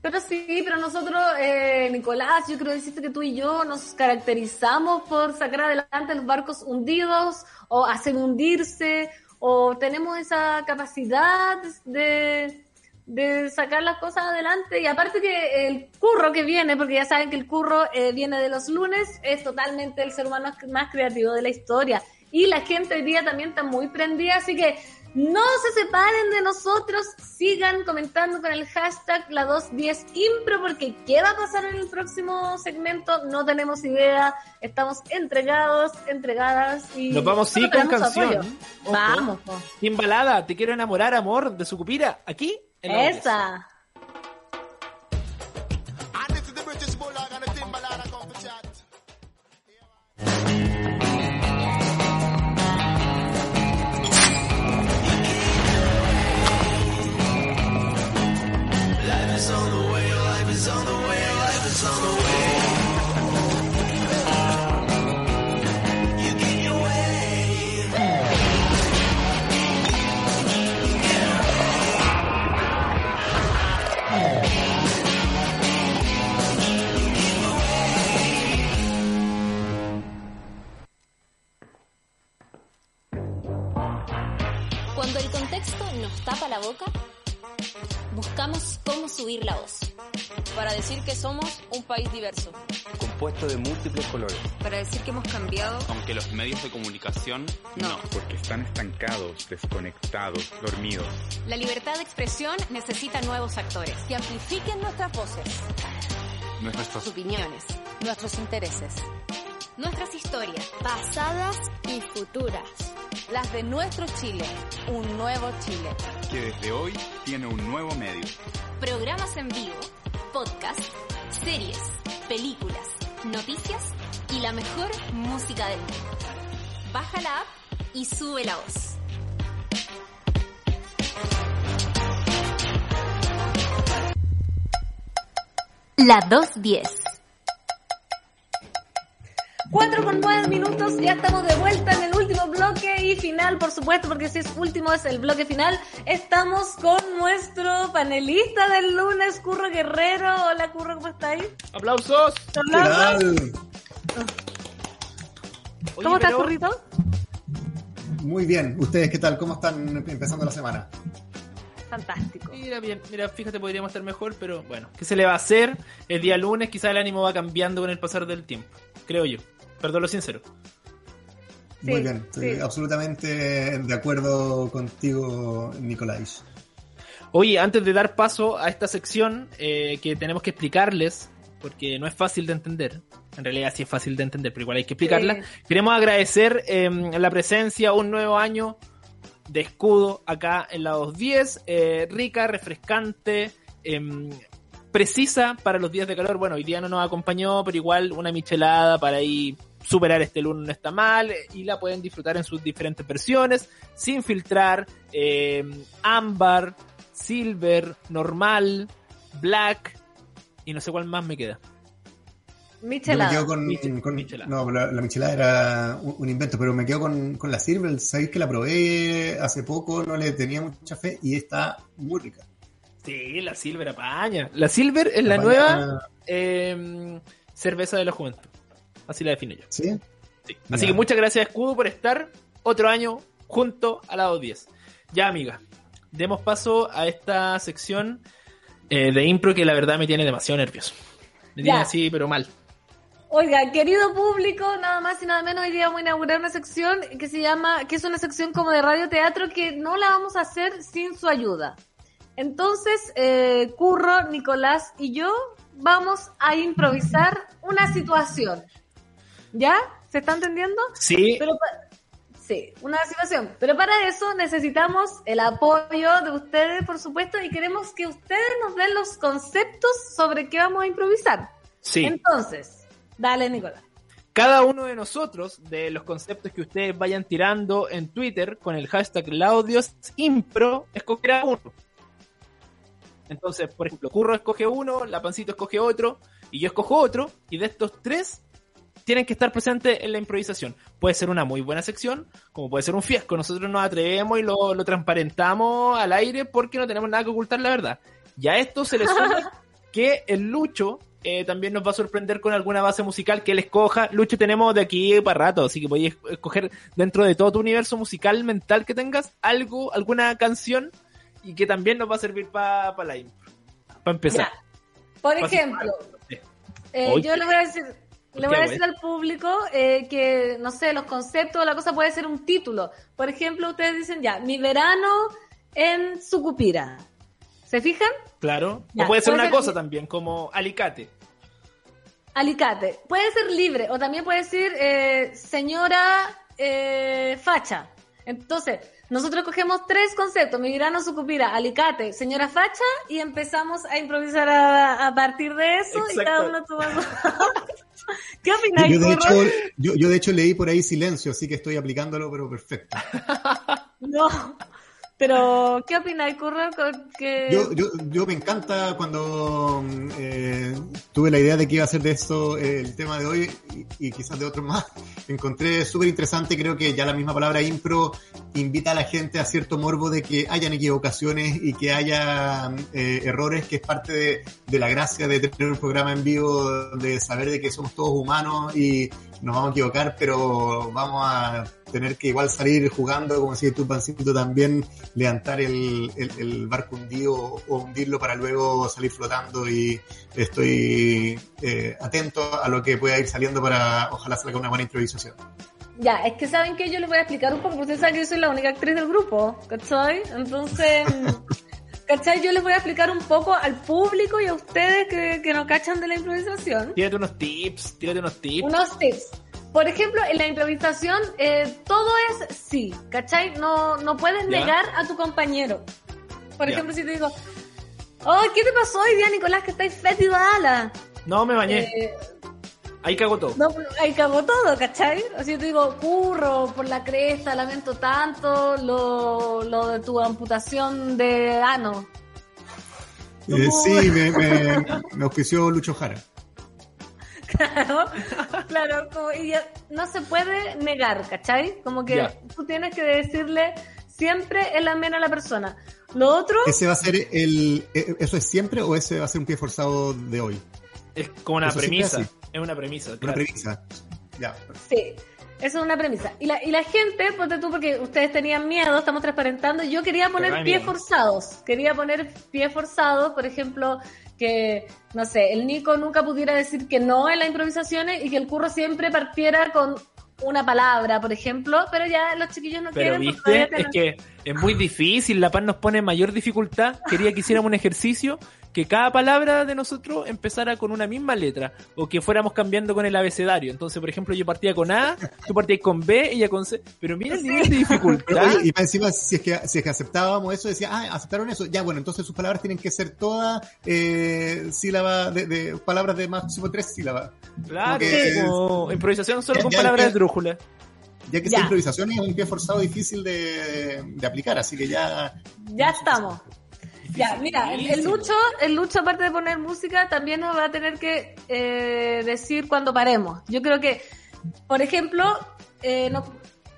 Pero sí, pero nosotros, eh, Nicolás, yo creo decirte que tú y yo nos caracterizamos por sacar adelante los barcos hundidos o hacer hundirse o tenemos esa capacidad de, de sacar las cosas adelante. Y aparte que el curro que viene, porque ya saben que el curro eh, viene de los lunes, es totalmente el ser humano más creativo de la historia. Y la gente hoy día también está muy prendida, así que no se separen de nosotros, sigan comentando con el hashtag la 210 impro porque qué va a pasar en el próximo segmento no tenemos idea, estamos entregados, entregadas y Nos vamos sí con canción. Vamos. Sin balada, te quiero enamorar, amor, de su cupira, aquí en la esa. Que hemos cambiado, Aunque los medios de comunicación no. porque están estancados, desconectados, dormidos. La libertad de expresión necesita nuevos actores. Que amplifiquen nuestras voces, nuestras opiniones, nuestros intereses. Nuestras historias. Pasadas y futuras. Las de nuestro Chile. Un nuevo Chile. Que desde hoy tiene un nuevo medio. Programas en vivo. Podcast. Series. Películas. Noticias. Y la mejor música del mundo. Baja la app y sube la voz. La 210. 4 con 9 minutos, ya estamos de vuelta en el último bloque y final, por supuesto, porque si es último es el bloque final. Estamos con nuestro panelista del lunes, Curro Guerrero. Hola Curro, ¿cómo estáis? ¡Aplausos! Hola. Oye, ¿Cómo estás, Currito? Muy bien. ¿Ustedes qué tal? ¿Cómo están empezando la semana? Fantástico. Mira, bien, mira, fíjate, podríamos estar mejor, pero bueno, ¿qué se le va a hacer? El día lunes quizá el ánimo va cambiando con el pasar del tiempo, creo yo. Perdón lo sincero. Muy bien. Estoy sí. absolutamente de acuerdo contigo, Nicolás. Oye, antes de dar paso a esta sección eh, que tenemos que explicarles, porque no es fácil de entender, en realidad sí es fácil de entender, pero igual hay que explicarla, Sí. queremos agradecer eh, la presencia, un nuevo año de escudo acá en la 210, eh, rica, refrescante, em, precisa para los días de calor. Bueno, hoy día no nos acompañó, pero igual una michelada para ahí superar este lunes no está mal y la pueden disfrutar en sus diferentes versiones, sin filtrar, eh, ámbar, silver, normal, black y no sé cuál más me queda. Yo me Michelada. quedo con. Michel- con- michelada. no, la, la michelada era un, un invento, pero me quedo con, con la Silver. Sabéis que la probé hace poco, no le tenía mucha fe y está muy rica. Sí, la silver apaña. La silver es la nueva eh, cerveza de la juventud. Así la defino yo. ¿Sí? Así que muchas gracias, Escudo, por estar otro año junto a la 10. Ya, amiga, demos paso a esta sección eh, de impro que la verdad me tiene demasiado nervioso. Me tiene Ya. así, pero mal. Oiga, querido público, nada más y nada menos, hoy día vamos a inaugurar una sección que se llama, que es una sección como de radioteatro que no la vamos a hacer sin su ayuda. Entonces, eh, Curro, Nicolás y yo vamos a improvisar una situación. ¿Ya? ¿Se está entendiendo? Sí, Pero sí, una situación. Pero para eso necesitamos el apoyo de ustedes, por supuesto, y queremos que ustedes nos den los conceptos sobre qué vamos a improvisar. sí. Entonces, dale, Nicolás. Cada uno de nosotros, de los conceptos que ustedes vayan tirando en Twitter con el hashtag LaudioSimpro, escogerá uno. Entonces, por ejemplo, Curro escoge uno, la Pancito escoge otro, y yo escojo otro, y de estos tres tienen que estar presentes en la improvisación. Puede ser una muy buena sección, como puede ser un fiasco. Nosotros nos atrevemos y lo, lo transparentamos al aire porque no tenemos nada que ocultar, la verdad. Y a esto se le suma que el Lucho eh, también nos va a sorprender con alguna base musical que él escoja. Lucho, tenemos de aquí para rato, así que podéis escoger dentro de todo tu universo musical mental que tengas algo, alguna canción y que también nos va a servir para la impro. Para empezar. Por Pa- ejemplo, eh, yo le voy a decir, le voy a decir al público eh, que, no sé, los conceptos, la cosa puede ser un título. Por ejemplo, ustedes dicen ya, mi verano en Sucupira. ¿Se fijan? Claro. Ya, o puede ser puede una ser- cosa también, como alicate. Alicate. Puede ser libre o también puede decir eh, señora eh, facha. Entonces, nosotros cogemos tres conceptos, mi verano Sucupira, Alicate, señora facha y empezamos a improvisar a, a partir de eso y cada uno toma... ¿Qué Yo, de hecho, yo, yo de hecho leí por ahí silencio, así que estoy aplicándolo, pero perfecto. No. Pero, ¿qué opináis, Curro? Que... Yo, yo, yo me encanta cuando eh, tuve la idea de que iba a ser de esto eh, el tema de hoy y, y quizás de otros más. Encontré súper interesante, creo que ya la misma palabra impro invita a la gente a cierto morbo de que hayan equivocaciones y que haya eh, errores, que es parte de, de la gracia de tener un programa en vivo, de saber de que somos todos humanos y nos vamos a equivocar, pero vamos a tener que igual salir jugando, como si tu pancito también, levantar el, el, el barco hundido o hundirlo para luego salir flotando y estoy eh, atento a lo que pueda ir saliendo para ojalá salga una buena improvisación. Ya, es que saben que yo les voy a explicar un poco, porque ustedes saben que yo soy la única actriz del grupo, ¿cachai? Entonces, ¿cachai? Yo les voy a explicar un poco al público y a ustedes que, que no cachan de la improvisación. Tírate unos tips, tírate unos tips. Unos tips. Por ejemplo, en la improvisación eh, todo es sí, ¿cachai? No, no puedes negar a tu compañero. Por ejemplo, si te digo, oh, ¿qué te pasó hoy día, Nicolás, que estáis fétido ala? No, me bañé. Eh, Ahí cago todo. no, ahí cagó todo, ¿cachai? Así yo te digo, curro, por la cresta, lamento tanto lo, lo de tu amputación de ano. Eh, sí, me, me, me auspició Lucho Jara. Claro, claro, como, y ya no se puede negar, ¿cachai? Como que Ya. tú tienes que decirle siempre el amén a la persona. Lo otro, ¿Ese va a ser el... eh, ¿Eso es siempre o ese va a ser un pie forzado de hoy? Es como una Eso premisa. Es una premisa, Una claro. premisa. Ya. sí, eso es una premisa. Y la, y la gente, ponte tú, porque ustedes tenían miedo, estamos transparentando, yo quería poner pies miedo. forzados. Quería poner pies forzados, por ejemplo, que, no sé, el Nico nunca pudiera decir que no en las improvisaciones y que el curro siempre partiera con una palabra, por ejemplo, pero ya los chiquillos no Pero quieren porque viste, todavía es tienen- que es muy difícil, la paz nos pone mayor dificultad. Quería que hiciéramos un ejercicio que cada palabra de nosotros empezara con una misma letra o que fuéramos cambiando con el abecedario. Entonces, por ejemplo, yo partía con A, tú partías con B, ella con C. Pero mira el nivel de Pero, dificultad. oye, y encima, si es, que, si es que aceptábamos eso, decía, ah, aceptaron eso, ya bueno, entonces sus palabras tienen que ser todas eh, sílabas, de, de- palabras de máximo tres sílabas. Claro, que- como improvisación solo Ya- con ya- palabras de drújula. Ya que esa improvisación es un pie forzado difícil de, de aplicar, así que ya... Ya estamos. Ya, mira, el, Lucho, el Lucho aparte de poner música, también nos va a tener que eh, decir cuando paremos. Yo creo que, por ejemplo, eh,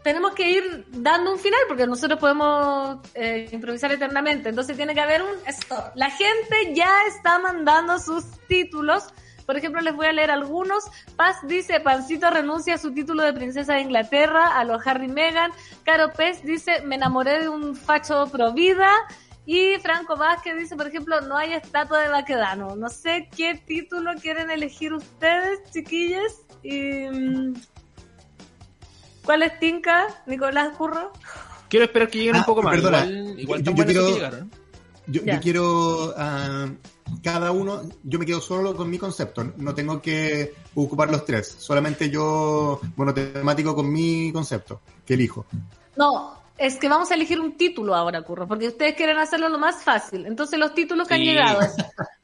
tenemos que ir dando un final porque nosotros podemos eh, improvisar eternamente. Entonces tiene que haber un stop. La gente ya está mandando sus títulos. Por ejemplo, les voy a leer algunos. Paz dice, Pancito renuncia a su título de princesa de Inglaterra, a los Harry Meghan. Caro Pez dice, me enamoré de un facho pro vida. Y Franco Vázquez dice, por ejemplo, no hay estatua de Baquedano. No sé qué título quieren elegir ustedes, chiquillas. Y, mm, ¿Cuál es Tinka, Nicolás Curro? Quiero esperar que lleguen un Ah, poco más. perdona. Igual, igual Yo- yo quiero- que llegaron. Yo, yo quiero ah, cada uno, yo me quedo solo con mi concepto, no tengo que ocupar los tres, solamente yo monotemático con mi concepto, que elijo. No, es que vamos a elegir un título ahora, Curro, porque ustedes quieren hacerlo lo más fácil. Entonces los títulos que han llegado es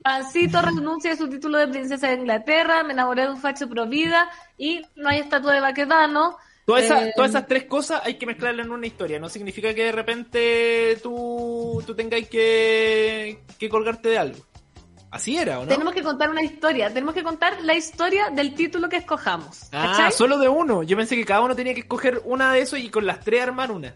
Pancito renuncia a su título de princesa de Inglaterra, me enamoré de un facho pro vida y no hay estatua de Baquedano. Todas esas, Eh, todas esas tres cosas hay que mezclarlas en una historia. No significa que de repente tú, tú tengáis que, que colgarte de algo. Así era, ¿o no? Tenemos que contar una historia. Tenemos que contar la historia del título que escojamos. ah, ¿Cachai? solo de uno. Yo pensé que cada uno tenía que escoger una de esos y con las tres armar una.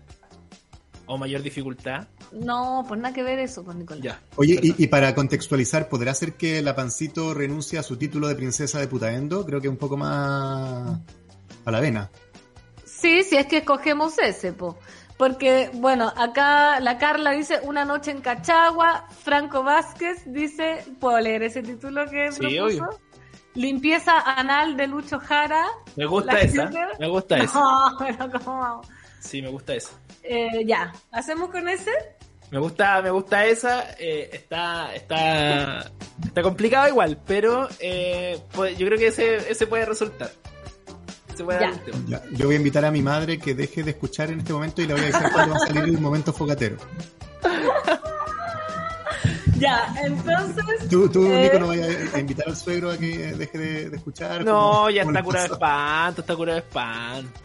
O mayor dificultad. No, pues nada que ver eso, pues Nicolás. Ya. Oye, y, y para contextualizar, ¿podrá ser que la Pancito renuncie a su título de princesa de Putaendo? Creo que un poco más a la vena. Sí, si es que escogemos ese, po. Porque, bueno, acá la Carla dice Una noche en Cachagua, Franco Vázquez dice, ¿puedo leer ese título que Sí, propuso? obvio. Limpieza anal de Lucho Jara. Me gusta esa. gente- Me gusta esa. No, pero ¿cómo? Sí, me gusta esa. Eh, ya, ¿hacemos con ese? Me gusta, me gusta esa. eh, está, está, está complicado igual, pero eh, pues, yo creo que ese, ese puede resultar. Se puede Ya. dar el tema. Ya, yo voy a invitar a mi madre que deje de escuchar en este momento y le voy a decir cuándo va a salir el momento fogatero. Ya, entonces. Tú, tú eh, Nico, no vayas a invitar al suegro a que deje de, de escuchar. No, como- ya como está curado de espanto, está curado de espanto.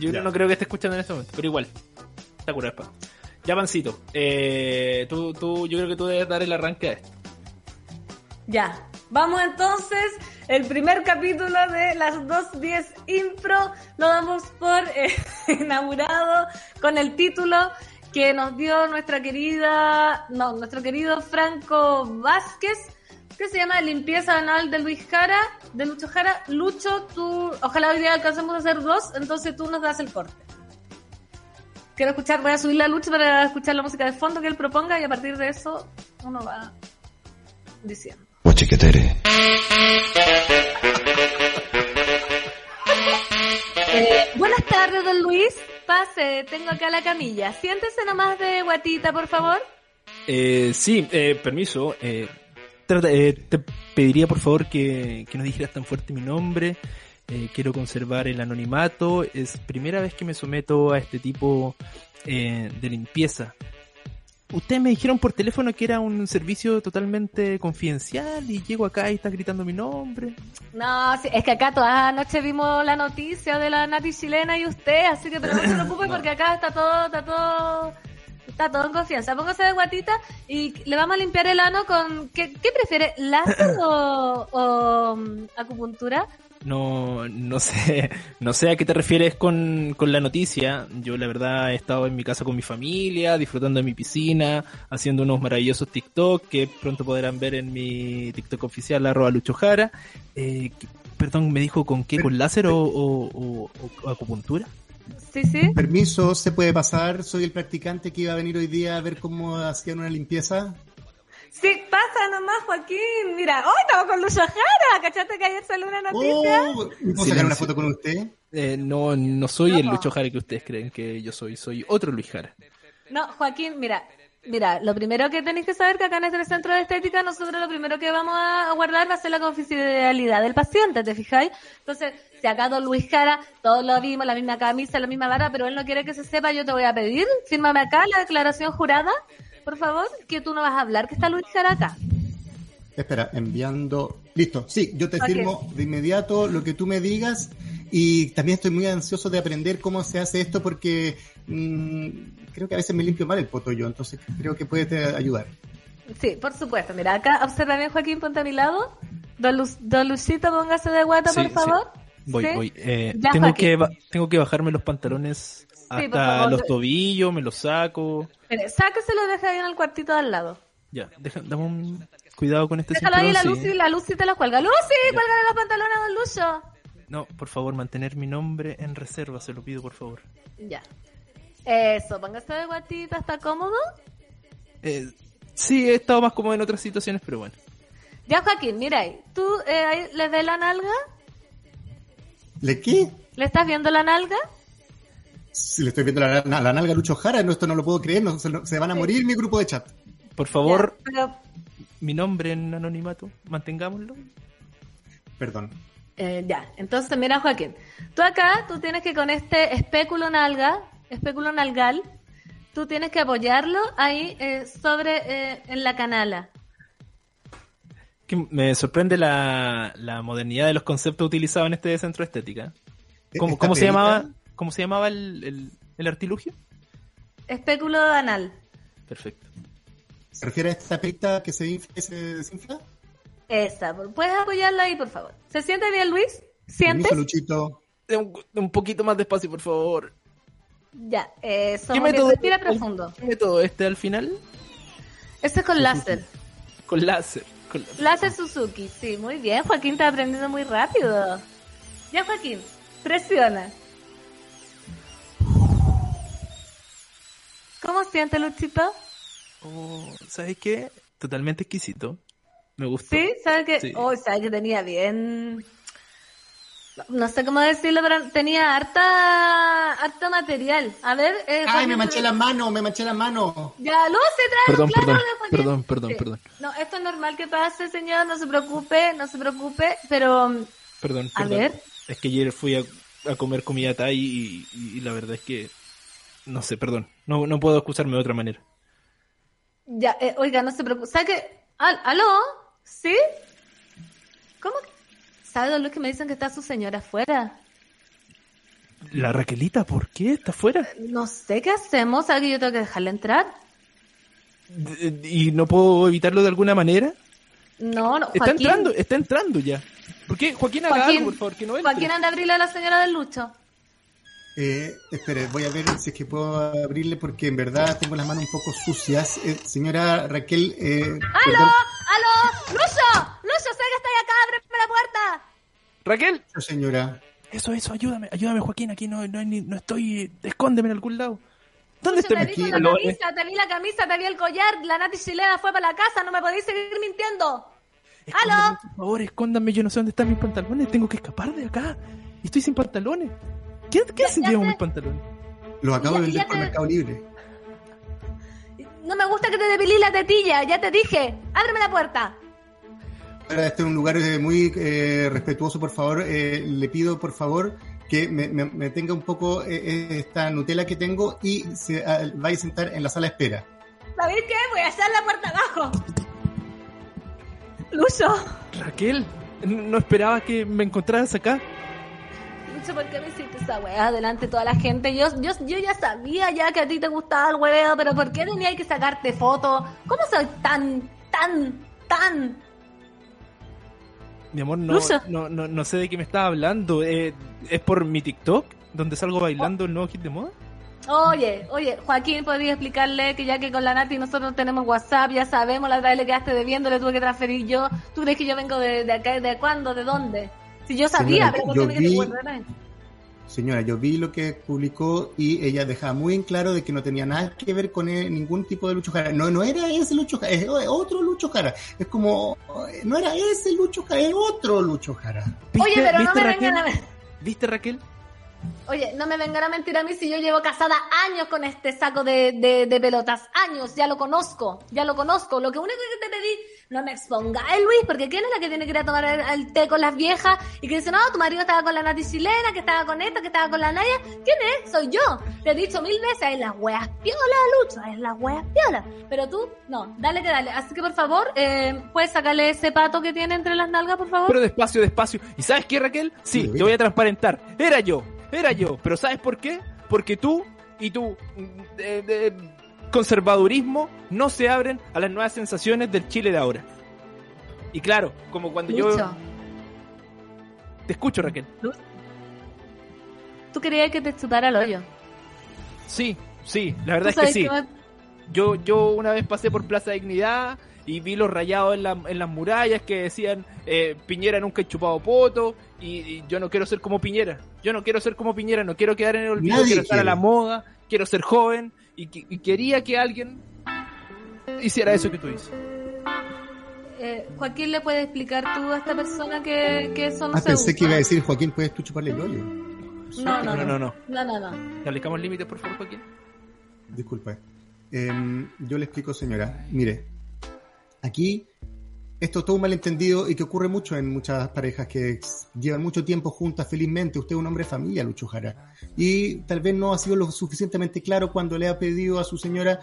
Yo Ya. no creo que esté escuchando en este momento, pero igual. Está curado de espanto. Ya, Pancito, eh, tú, tú, yo creo que tú debes dar el arranque a esto. Ya. Vamos entonces, el primer capítulo de las 2.10 Impro lo damos por eh, inaugurado con el título que nos dio nuestra querida, no, nuestro querido Franco Vázquez, que se llama Limpieza Anal de Luis Jara, de Lucho Jara. Lucho, tú, ojalá hoy día alcancemos a hacer dos, entonces tú nos das el corte. Quiero escuchar, voy a subirle a Lucho para escuchar la música de fondo que él proponga y a partir de eso uno va diciendo. Eh, buenas tardes, don Luis. Pase, tengo acá la camilla. Siéntese nomás de guatita, por favor. Eh, sí, eh, permiso. Eh, te pediría por favor que, que no dijeras tan fuerte mi nombre. Eh, quiero conservar el anonimato. Es primera vez que me someto a este tipo eh, de limpieza. Ustedes me dijeron por teléfono que era un servicio totalmente confidencial y llego acá y está gritando mi nombre. No, es que acá toda la noche vimos la noticia de la Nati chilena y usted, así que pero no se preocupe porque acá está todo, está todo, está todo en confianza. Póngase de guatita y le vamos a limpiar el ano con, ¿qué, qué prefiere? ¿Láser o, o, mm, acupuntura? No, no sé, no sé a qué te refieres con, con la noticia. Yo la verdad he estado en mi casa con mi familia, disfrutando de mi piscina, haciendo unos maravillosos TikTok que pronto podrán ver en mi TikTok oficial, arroba luchojara. Eh, perdón, me dijo con qué, con láser o, o- o- o acupuntura. Sí, sí. Permiso, ¿se puede pasar? Soy el practicante que iba a venir hoy día a ver cómo hacían una limpieza. Sí, pasa nomás, Joaquín. Mira, hoy estamos con Lucho Jara. ¿Cachaste que ayer salió una noticia? Oh, ¿Puedo sacar una foto con usted? Eh, no, no soy el. Lucho Jara que ustedes creen que yo soy, soy otro Luis Jara. No, Joaquín, mira, mira, lo primero que tenéis que saber que acá en este centro de estética nosotros lo primero que vamos a guardar va a ser la confidencialidad del paciente, ¿te fijáis? Entonces, si acá don Luis Jara, todos lo vimos, la misma camisa, la misma vara, pero él no quiere que se sepa, yo te voy a pedir, fírmame acá la declaración jurada, por favor, que tú no vas a hablar, que está Luis Jara acá. Espera, enviando. Listo, sí, yo te firmo de inmediato lo que tú me digas. Y también estoy muy ansioso de aprender cómo se hace esto porque mm, creo que a veces me limpio mal el poto yo, entonces creo que puede te ayudar. Sí, por supuesto, mira, acá observa bien Joaquín, ponte a mi lado. Don, Lu- don Lucito, póngase de guata, Sí, por sí. favor. Voy, ¿Sí? voy. Eh, Ya, tengo, Joaquín. que, tengo que bajarme los pantalones hasta los tobillos, me los saco. Mire, sáqueselo y deja ahí en el cuartito de al lado. Ya, deja, dame un cuidado con este Déjalo ahí, la Lucy, sí. la Lucy te la cuelga. ¡Lucy! ¡Cuélgale los pantalones a Don Lucho! No, por favor, mantener mi nombre en reserva, se lo pido, por favor. Ya. Eso, póngase de guatita, ¿está cómodo? Eh, sí, he estado más cómodo en otras situaciones, pero bueno. Ya, Joaquín, mira ahí. ¿Tú eh, ahí le ves la nalga? ¿Le qué? ¿Le estás viendo la nalga? Si le estoy viendo la, la- la nalga a Lucho Jara, no, esto no lo puedo creer, no, se, se van a morir mi grupo de chat. Por favor, Ya, pero, mi nombre en anonimato, mantengámoslo. Perdón. eh, ya, entonces mira, Joaquín. Tú acá, tú tienes que con este espéculo nalga, espéculo nalgal, tú tienes que apoyarlo ahí eh, sobre, eh, en la canala. Que me sorprende la, la modernidad de los conceptos utilizados en este centro de estética. ¿Cómo, esta cómo se llamaba, cómo se llamaba el, el- el artilugio? Espéculo anal. Perfecto. ¿Se refiere a esta perita que se infla y se desinfla? Esa. ¿Puedes apoyarla ahí, por favor? ¿Se siente bien, Luis? ¿Sientes? Permiso, Luchito. Un, un poquito más despacio, por favor. Ya, eso. ¿Qué método, Respira profundo. ¿Qué método este al final? Este es con láser. Con láser. Con láser. Láser Suzuki, sí, muy bien. Joaquín está aprendiendo muy rápido. Ya, Joaquín, presiona. ¿Cómo siente, Luchito? Oh, ¿Sabes qué? Totalmente exquisito. Me gustó. ¿Sí? ¿Sabe que? Sí. Oh, ¿sabe que tenía bien? No sé cómo decirlo, pero tenía harta, harta material. A ver. eh, Ay, me manché la mano, me manché la mano. Ya, Lucy, trae Perdón, perdón, de perdón, perdón, Sí. perdón. No, esto es normal que pase, señor, no se preocupe, no se preocupe, pero Perdón, A perdón. ver. Es que ayer fui a, a comer comida Thai y, y- y la verdad es que... No sé, perdón. No, no puedo excusarme de otra manera. Ya, eh, oiga, no se preocupe. ¿Sabe qué? Al- ¿Aló? ¿Sí? ¿Cómo que? ¿Sabe, don Luis, que me dicen que está su señora afuera? La Raquelita, ¿por qué? ¿Está afuera? No sé qué hacemos. ¿Sabe que yo tengo que dejarla entrar? D- ¿Y no puedo evitarlo de alguna manera? No, no. Está entrando, está entrando ya. ¿Por qué? Joaquín, haga Joaquín, algo, por favor, que no entre. Joaquín, anda a abrirle a la señora del Lucho. Eh, espere, voy a ver si es que puedo abrirle porque en verdad tengo las manos un poco sucias. Eh, señora Raquel, eh, ¡Aló! perdón, ¡Aló! ¡Lucho! ¡Lucho, sé que estáis acá! ¡Ábreme la puerta! Raquel, señora. eso, eso, ayúdame, ayúdame, Joaquín, aquí no, no, hay ni- no estoy, escóndeme en algún lado. ¿Dónde está te vi la camisa, te vi la camisa, te vi el collar. La Nati chilena fue para la casa, no me podéis seguir mintiendo. Escóndame, ¡Aló! Por favor, escóndame, yo no sé dónde están mis pantalones, tengo que escapar de acá. Y estoy sin pantalones. ¿Qué, qué hacen sé. mis pantalones? Los acabo Ya- de vender por te- Mercado Libre. No me gusta que te depilís la tetilla, ya te dije. Ábreme la puerta. Ahora, este es un lugar eh, muy eh, respetuoso, por favor. eh, le pido, por favor, que me, me- me tenga un poco eh, esta Nutella que tengo y se ah, vaya a sentar en la sala de espera. ¿Sabéis qué? Voy a echar la puerta abajo. Lucho. Raquel, no esperaba que me encontraras acá. Lucho, ¿por qué me hiciste esa weá delante de toda la gente? Yo, yo, yo ya sabía ya que a ti te gustaba el hueveo, pero ¿por qué tenía que sacarte fotos? ¿Cómo soy tan, tan, tan? Mi amor, no, no, no, no sé de qué me estás hablando. Eh, ¿Es por mi TikTok? ¿Donde salgo bailando el nuevo hit de moda? Oye, oye, Joaquín, ¿podría explicarle que ya que con la Nati nosotros tenemos WhatsApp, ya sabemos, la otra vez le quedaste debiendo, le tuve que transferir yo. ¿Tú crees que yo vengo de, de acá, de cuándo, de dónde? Si yo sabía, Señora, pero ¿por yo me vi-? Señora, yo vi lo que publicó y ella dejaba muy en claro de que no tenía nada que ver con él, ningún tipo de Lucho Jara. No, no era ese Lucho Jara, es otro Lucho Jara. Es como, no era ese Lucho Jara, es otro Lucho Jara. Oye, pero no me Raquel? vengan a... ¿Viste, Raquel? Oye, no me vengan a mentir a mí si yo llevo casada años con este saco de, de, de pelotas. Años, ya lo conozco, ya lo conozco. Lo que único que te pedí, no me expongáis, Luis, porque ¿quién es la que tiene que ir a tomar el, el té con las viejas? Y que dice, no, tu marido estaba con la Nati chilena, que estaba con esta, que estaba con la Naya. ¿Quién es? Soy yo. Te he dicho mil veces, es las weas piolas, Lucho, es las weas piolas. Pero tú, no, dale que dale. Así que por favor, eh, ¿puedes sacarle ese pato que tiene entre las nalgas, por favor? Pero despacio, despacio. ¿Y sabes qué, Raquel? Sí, Sí, te voy a transparentar. Era yo, era yo. Pero ¿sabes por qué? Porque tú y tu mm, eh, eh, conservadurismo no se abren a las nuevas sensaciones del Chile de ahora. Y claro, como cuando yo... Te escucho, Raquel. tú querías que te chupara el hoyo. Sí, sí, la verdad es ¿Tú que sí. me- Yo, yo una vez pasé por Plaza Dignidad y vi los rayados en, la- en las murallas que decían eh, Piñera nunca ha chupado poto y, y yo no quiero ser como Piñera. Yo no quiero ser como Piñera, no quiero quedar en el olvido, Nadie quiero estar a la moda, quiero ser joven y, que- y quería que alguien hiciera eso que tú dices. Eh, Joaquín, ¿le puedes explicar tú a esta persona que, que eso no Ah, se pensé usa? que iba a decir, Joaquín, ¿puedes tú chuparle el hoyo? No, no, No, no, no. No, no, no. ¿Aplicamos límites, por favor, Joaquín? Disculpe. Em, yo le explico, señora. Mire, aquí esto es todo un malentendido y que ocurre mucho en muchas parejas que llevan mucho tiempo juntas felizmente. Usted es un hombre de familia, Lucho Jara. Y tal vez no ha sido lo suficientemente claro cuando le ha pedido a su señora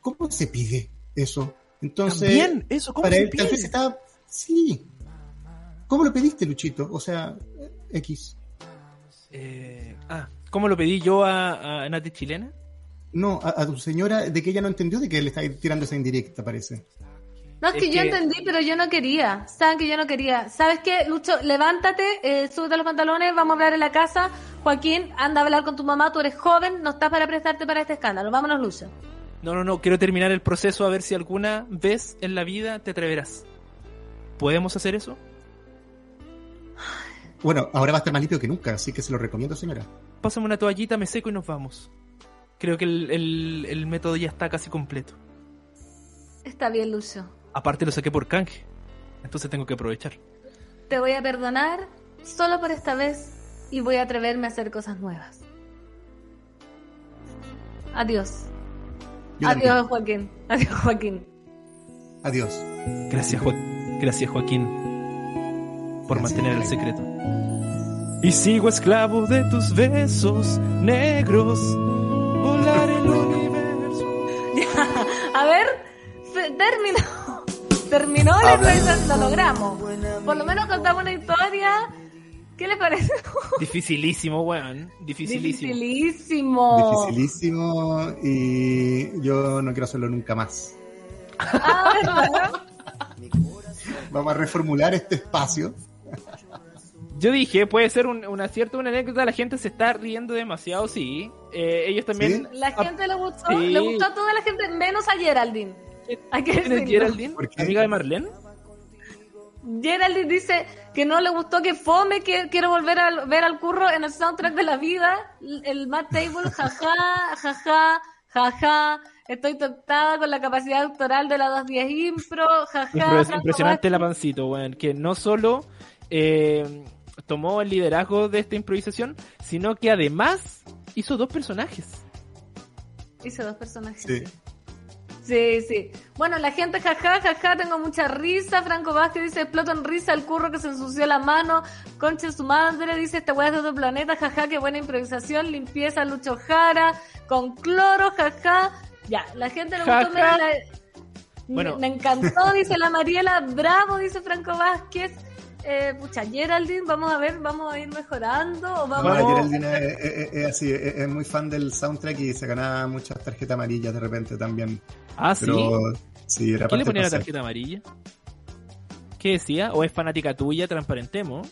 cómo se pide eso. Entonces, También, eso, ¿cómo para se él tal vez estaba... Sí. ¿Cómo lo pediste, Luchito? O sea, X. Eh, ah, ¿cómo lo pedí yo a, a Nati Chilena? No, a, a tu señora, de que ella no entendió de que le está tirando esa indirecta, parece. No, es que yo entendí, pero yo no quería. Saben que yo no quería. ¿Sabes qué, Lucho? Levántate, eh, súbete los pantalones, vamos a hablar en la casa. Joaquín, anda a hablar con tu mamá, tú eres joven, no estás para prestarte para este escándalo. Vámonos, Lucho. No, no, no, quiero terminar el proceso a ver si alguna vez en la vida te atreverás. ¿Podemos hacer eso? Bueno, ahora va a estar más limpio que nunca, así que se lo recomiendo, señora. Pásame una toallita, me seco y nos vamos. Creo que el, el- el método ya está casi completo. Está bien, Lucho. Aparte lo saqué por canje. Entonces tengo que aprovechar. Te voy a perdonar solo por esta vez y voy a atreverme a hacer cosas nuevas. Adiós. Yo Adiós, también. Joaquín. Adiós, Joaquín. Adiós. Gracias, Jo- Gracias Joaquín, por Gracias, mantener el secreto. Y sigo esclavo de tus besos negros. Volar el universo. A ver, se- terminó. Terminó la improvisación, lo logramos. Por lo menos contamos una historia. ¿Qué le parece? Dificilísimo, weón. Dificilísimo. Dificilísimo. Dificilísimo y yo no quiero hacerlo nunca más. Ah, ¿verdad? Vamos a reformular este espacio. Yo dije, puede ser un, un acierto, una anécdota. La gente se está riendo demasiado, sí. Eh, ellos también. La gente le gustó, Sí. le gustó a toda la gente, menos a Geraldine. ¿Quién es. Geraldine? ¿Por qué? ¿Amiga de Marlene? Geraldine dice que no le gustó que fome, que quiere volver a ver al curro en el soundtrack de la vida. El Matt Table, jaja, jaja, jaja. Estoy tocada con la capacidad doctoral de la 210 Impro, jaja. Es impresionante la pancito, weón. Que no solo eh, tomó el liderazgo de esta improvisación, sino que además hizo dos personajes. Hice dos personajes. Sí. Sí, sí. Bueno, la gente, jaja, jaja, tengo mucha risa. Franco Vázquez dice, exploto en risa el curro que se ensució la mano. Concha su madre dice, esta weá es de otro planeta, jaja, qué buena improvisación. Limpieza Lucho Jara, con cloro, jaja. Ya, la gente le gustó. mira, la- Bueno. Me, me encantó, dice la Mariela. Bravo, dice Franco Vázquez. Eh, pucha, Geraldine, vamos a ver, vamos a ir mejorando o vamos Vamos. Geraldine es, es- es así, es, es muy fan del soundtrack y se ganaba muchas tarjetas amarillas de repente también. Ah, sí. Pero sí, era ¿Qué le ponía la tarjeta amarilla? ¿Qué decía? ¿O es fanática tuya? Transparentemos.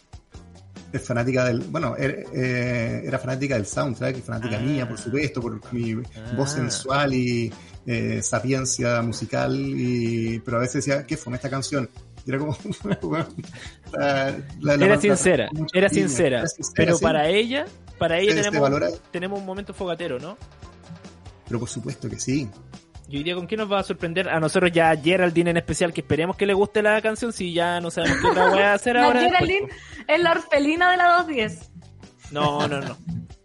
es fanática del, bueno, er- eh, era fanática del soundtrack y fanática Ah. mía, por supuesto, por mi Ah. voz sensual y eh, sapiencia musical, y, pero a veces decía, ¿qué fue esta canción? Era como, la- la- la- Era la- sincera, era sincera. era sincera, Pero para ella, para ella tenemos, un momento fogatero, ¿no? Pero por supuesto que sí. Y hoy día, ¿con qué nos va a sorprender? A nosotros ya a Geraldine en especial, que esperemos que le guste la canción, si ya no sabemos qué otra voy a hacer La ahora. Geraldine es la orfelina de la 210. No, no, no.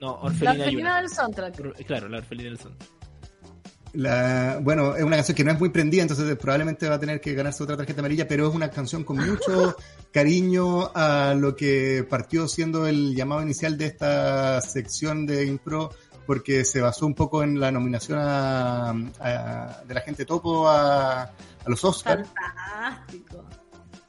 No, La Orfelina orfelina Yuna. del soundtrack. Claro, la Orfelina del Son. La, bueno, es una canción que no es muy prendida, entonces probablemente va a tener que ganarse otra tarjeta amarilla, pero es una canción con mucho cariño a lo que partió siendo el llamado inicial de esta sección de impro, porque se basó un poco en la nominación a, a- de la gente topo a, a los Oscars. Fantástico.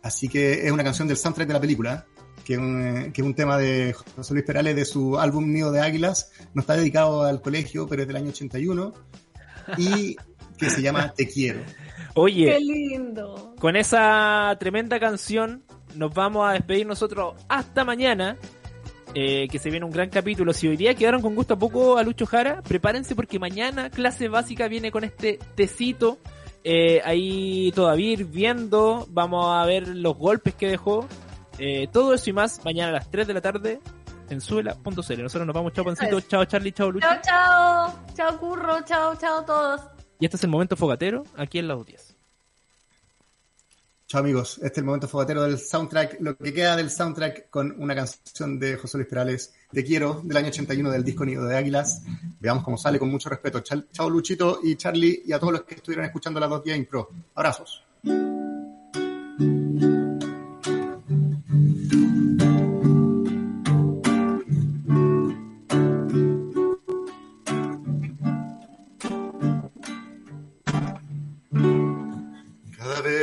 Así que es una canción del soundtrack de la película, que es un, que es un tema de José Luis Perales de su álbum Nido de Águilas. No está dedicado al colegio, pero es del año 81. Y que se llama Te Quiero. Oye, Qué lindo. con esa tremenda canción nos vamos a despedir nosotros hasta mañana. eh, que se viene un gran capítulo. Si hoy día quedaron con gusto a poco a Lucho Jara, prepárense porque mañana clase básica viene con este tecito. eh, ahí todavía ir viendo, vamos a ver los golpes que dejó. eh, todo eso y más mañana a las 3 de la tarde en suela.cl. Nosotros nos vamos, chao Pancito, es. chao Charlie, chao Lucho. Chao, chao. Chao, curro. Chao, chao todos. Y este es el momento fogatero aquí en la 10. Chao amigos, este es el momento fogatero del soundtrack, lo que queda del soundtrack con una canción de José Luis Perales, Te Quiero, del año 81 del disco Nido de Águilas. Veamos cómo sale con mucho respeto. Chao, chao Luchito y Charlie y a todos los que estuvieron escuchando las dos días Impro. Abrazos.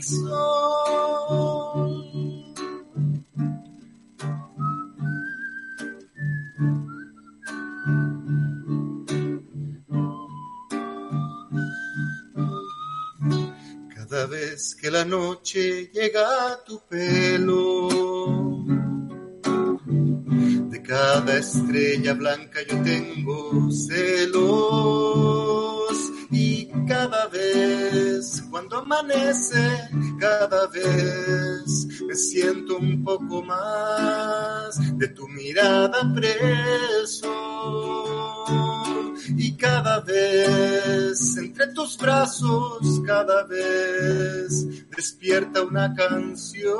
Sol. Cada vez que la noche llega a tu pelo, de cada estrella blanca yo tengo celos cada vez cuando amanece, cada vez me siento un poco más de tu mirada preso y cada vez entre tus brazos, cada vez despierta una canción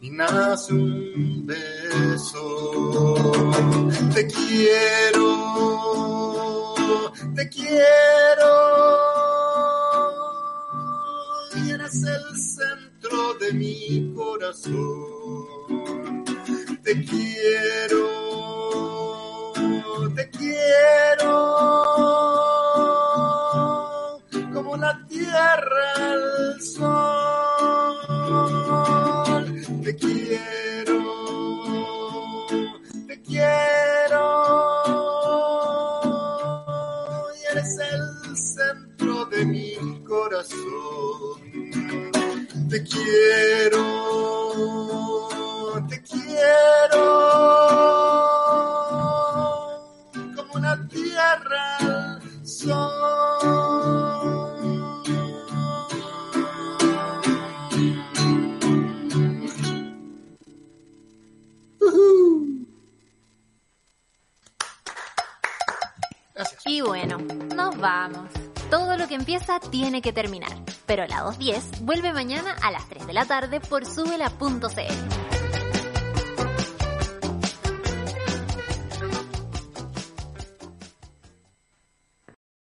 y nace un beso. Te quiero, te quiero eres el centro de mi corazón. Te quiero te quiero como la tierra al sol. Te quiero, te quiero mi corazón. Te quiero, te quiero como una tierra al sol. Y bueno, nos vamos. Todo lo que empieza tiene que terminar. Pero la 210 vuelve mañana a las 3 de la tarde por subela.cl.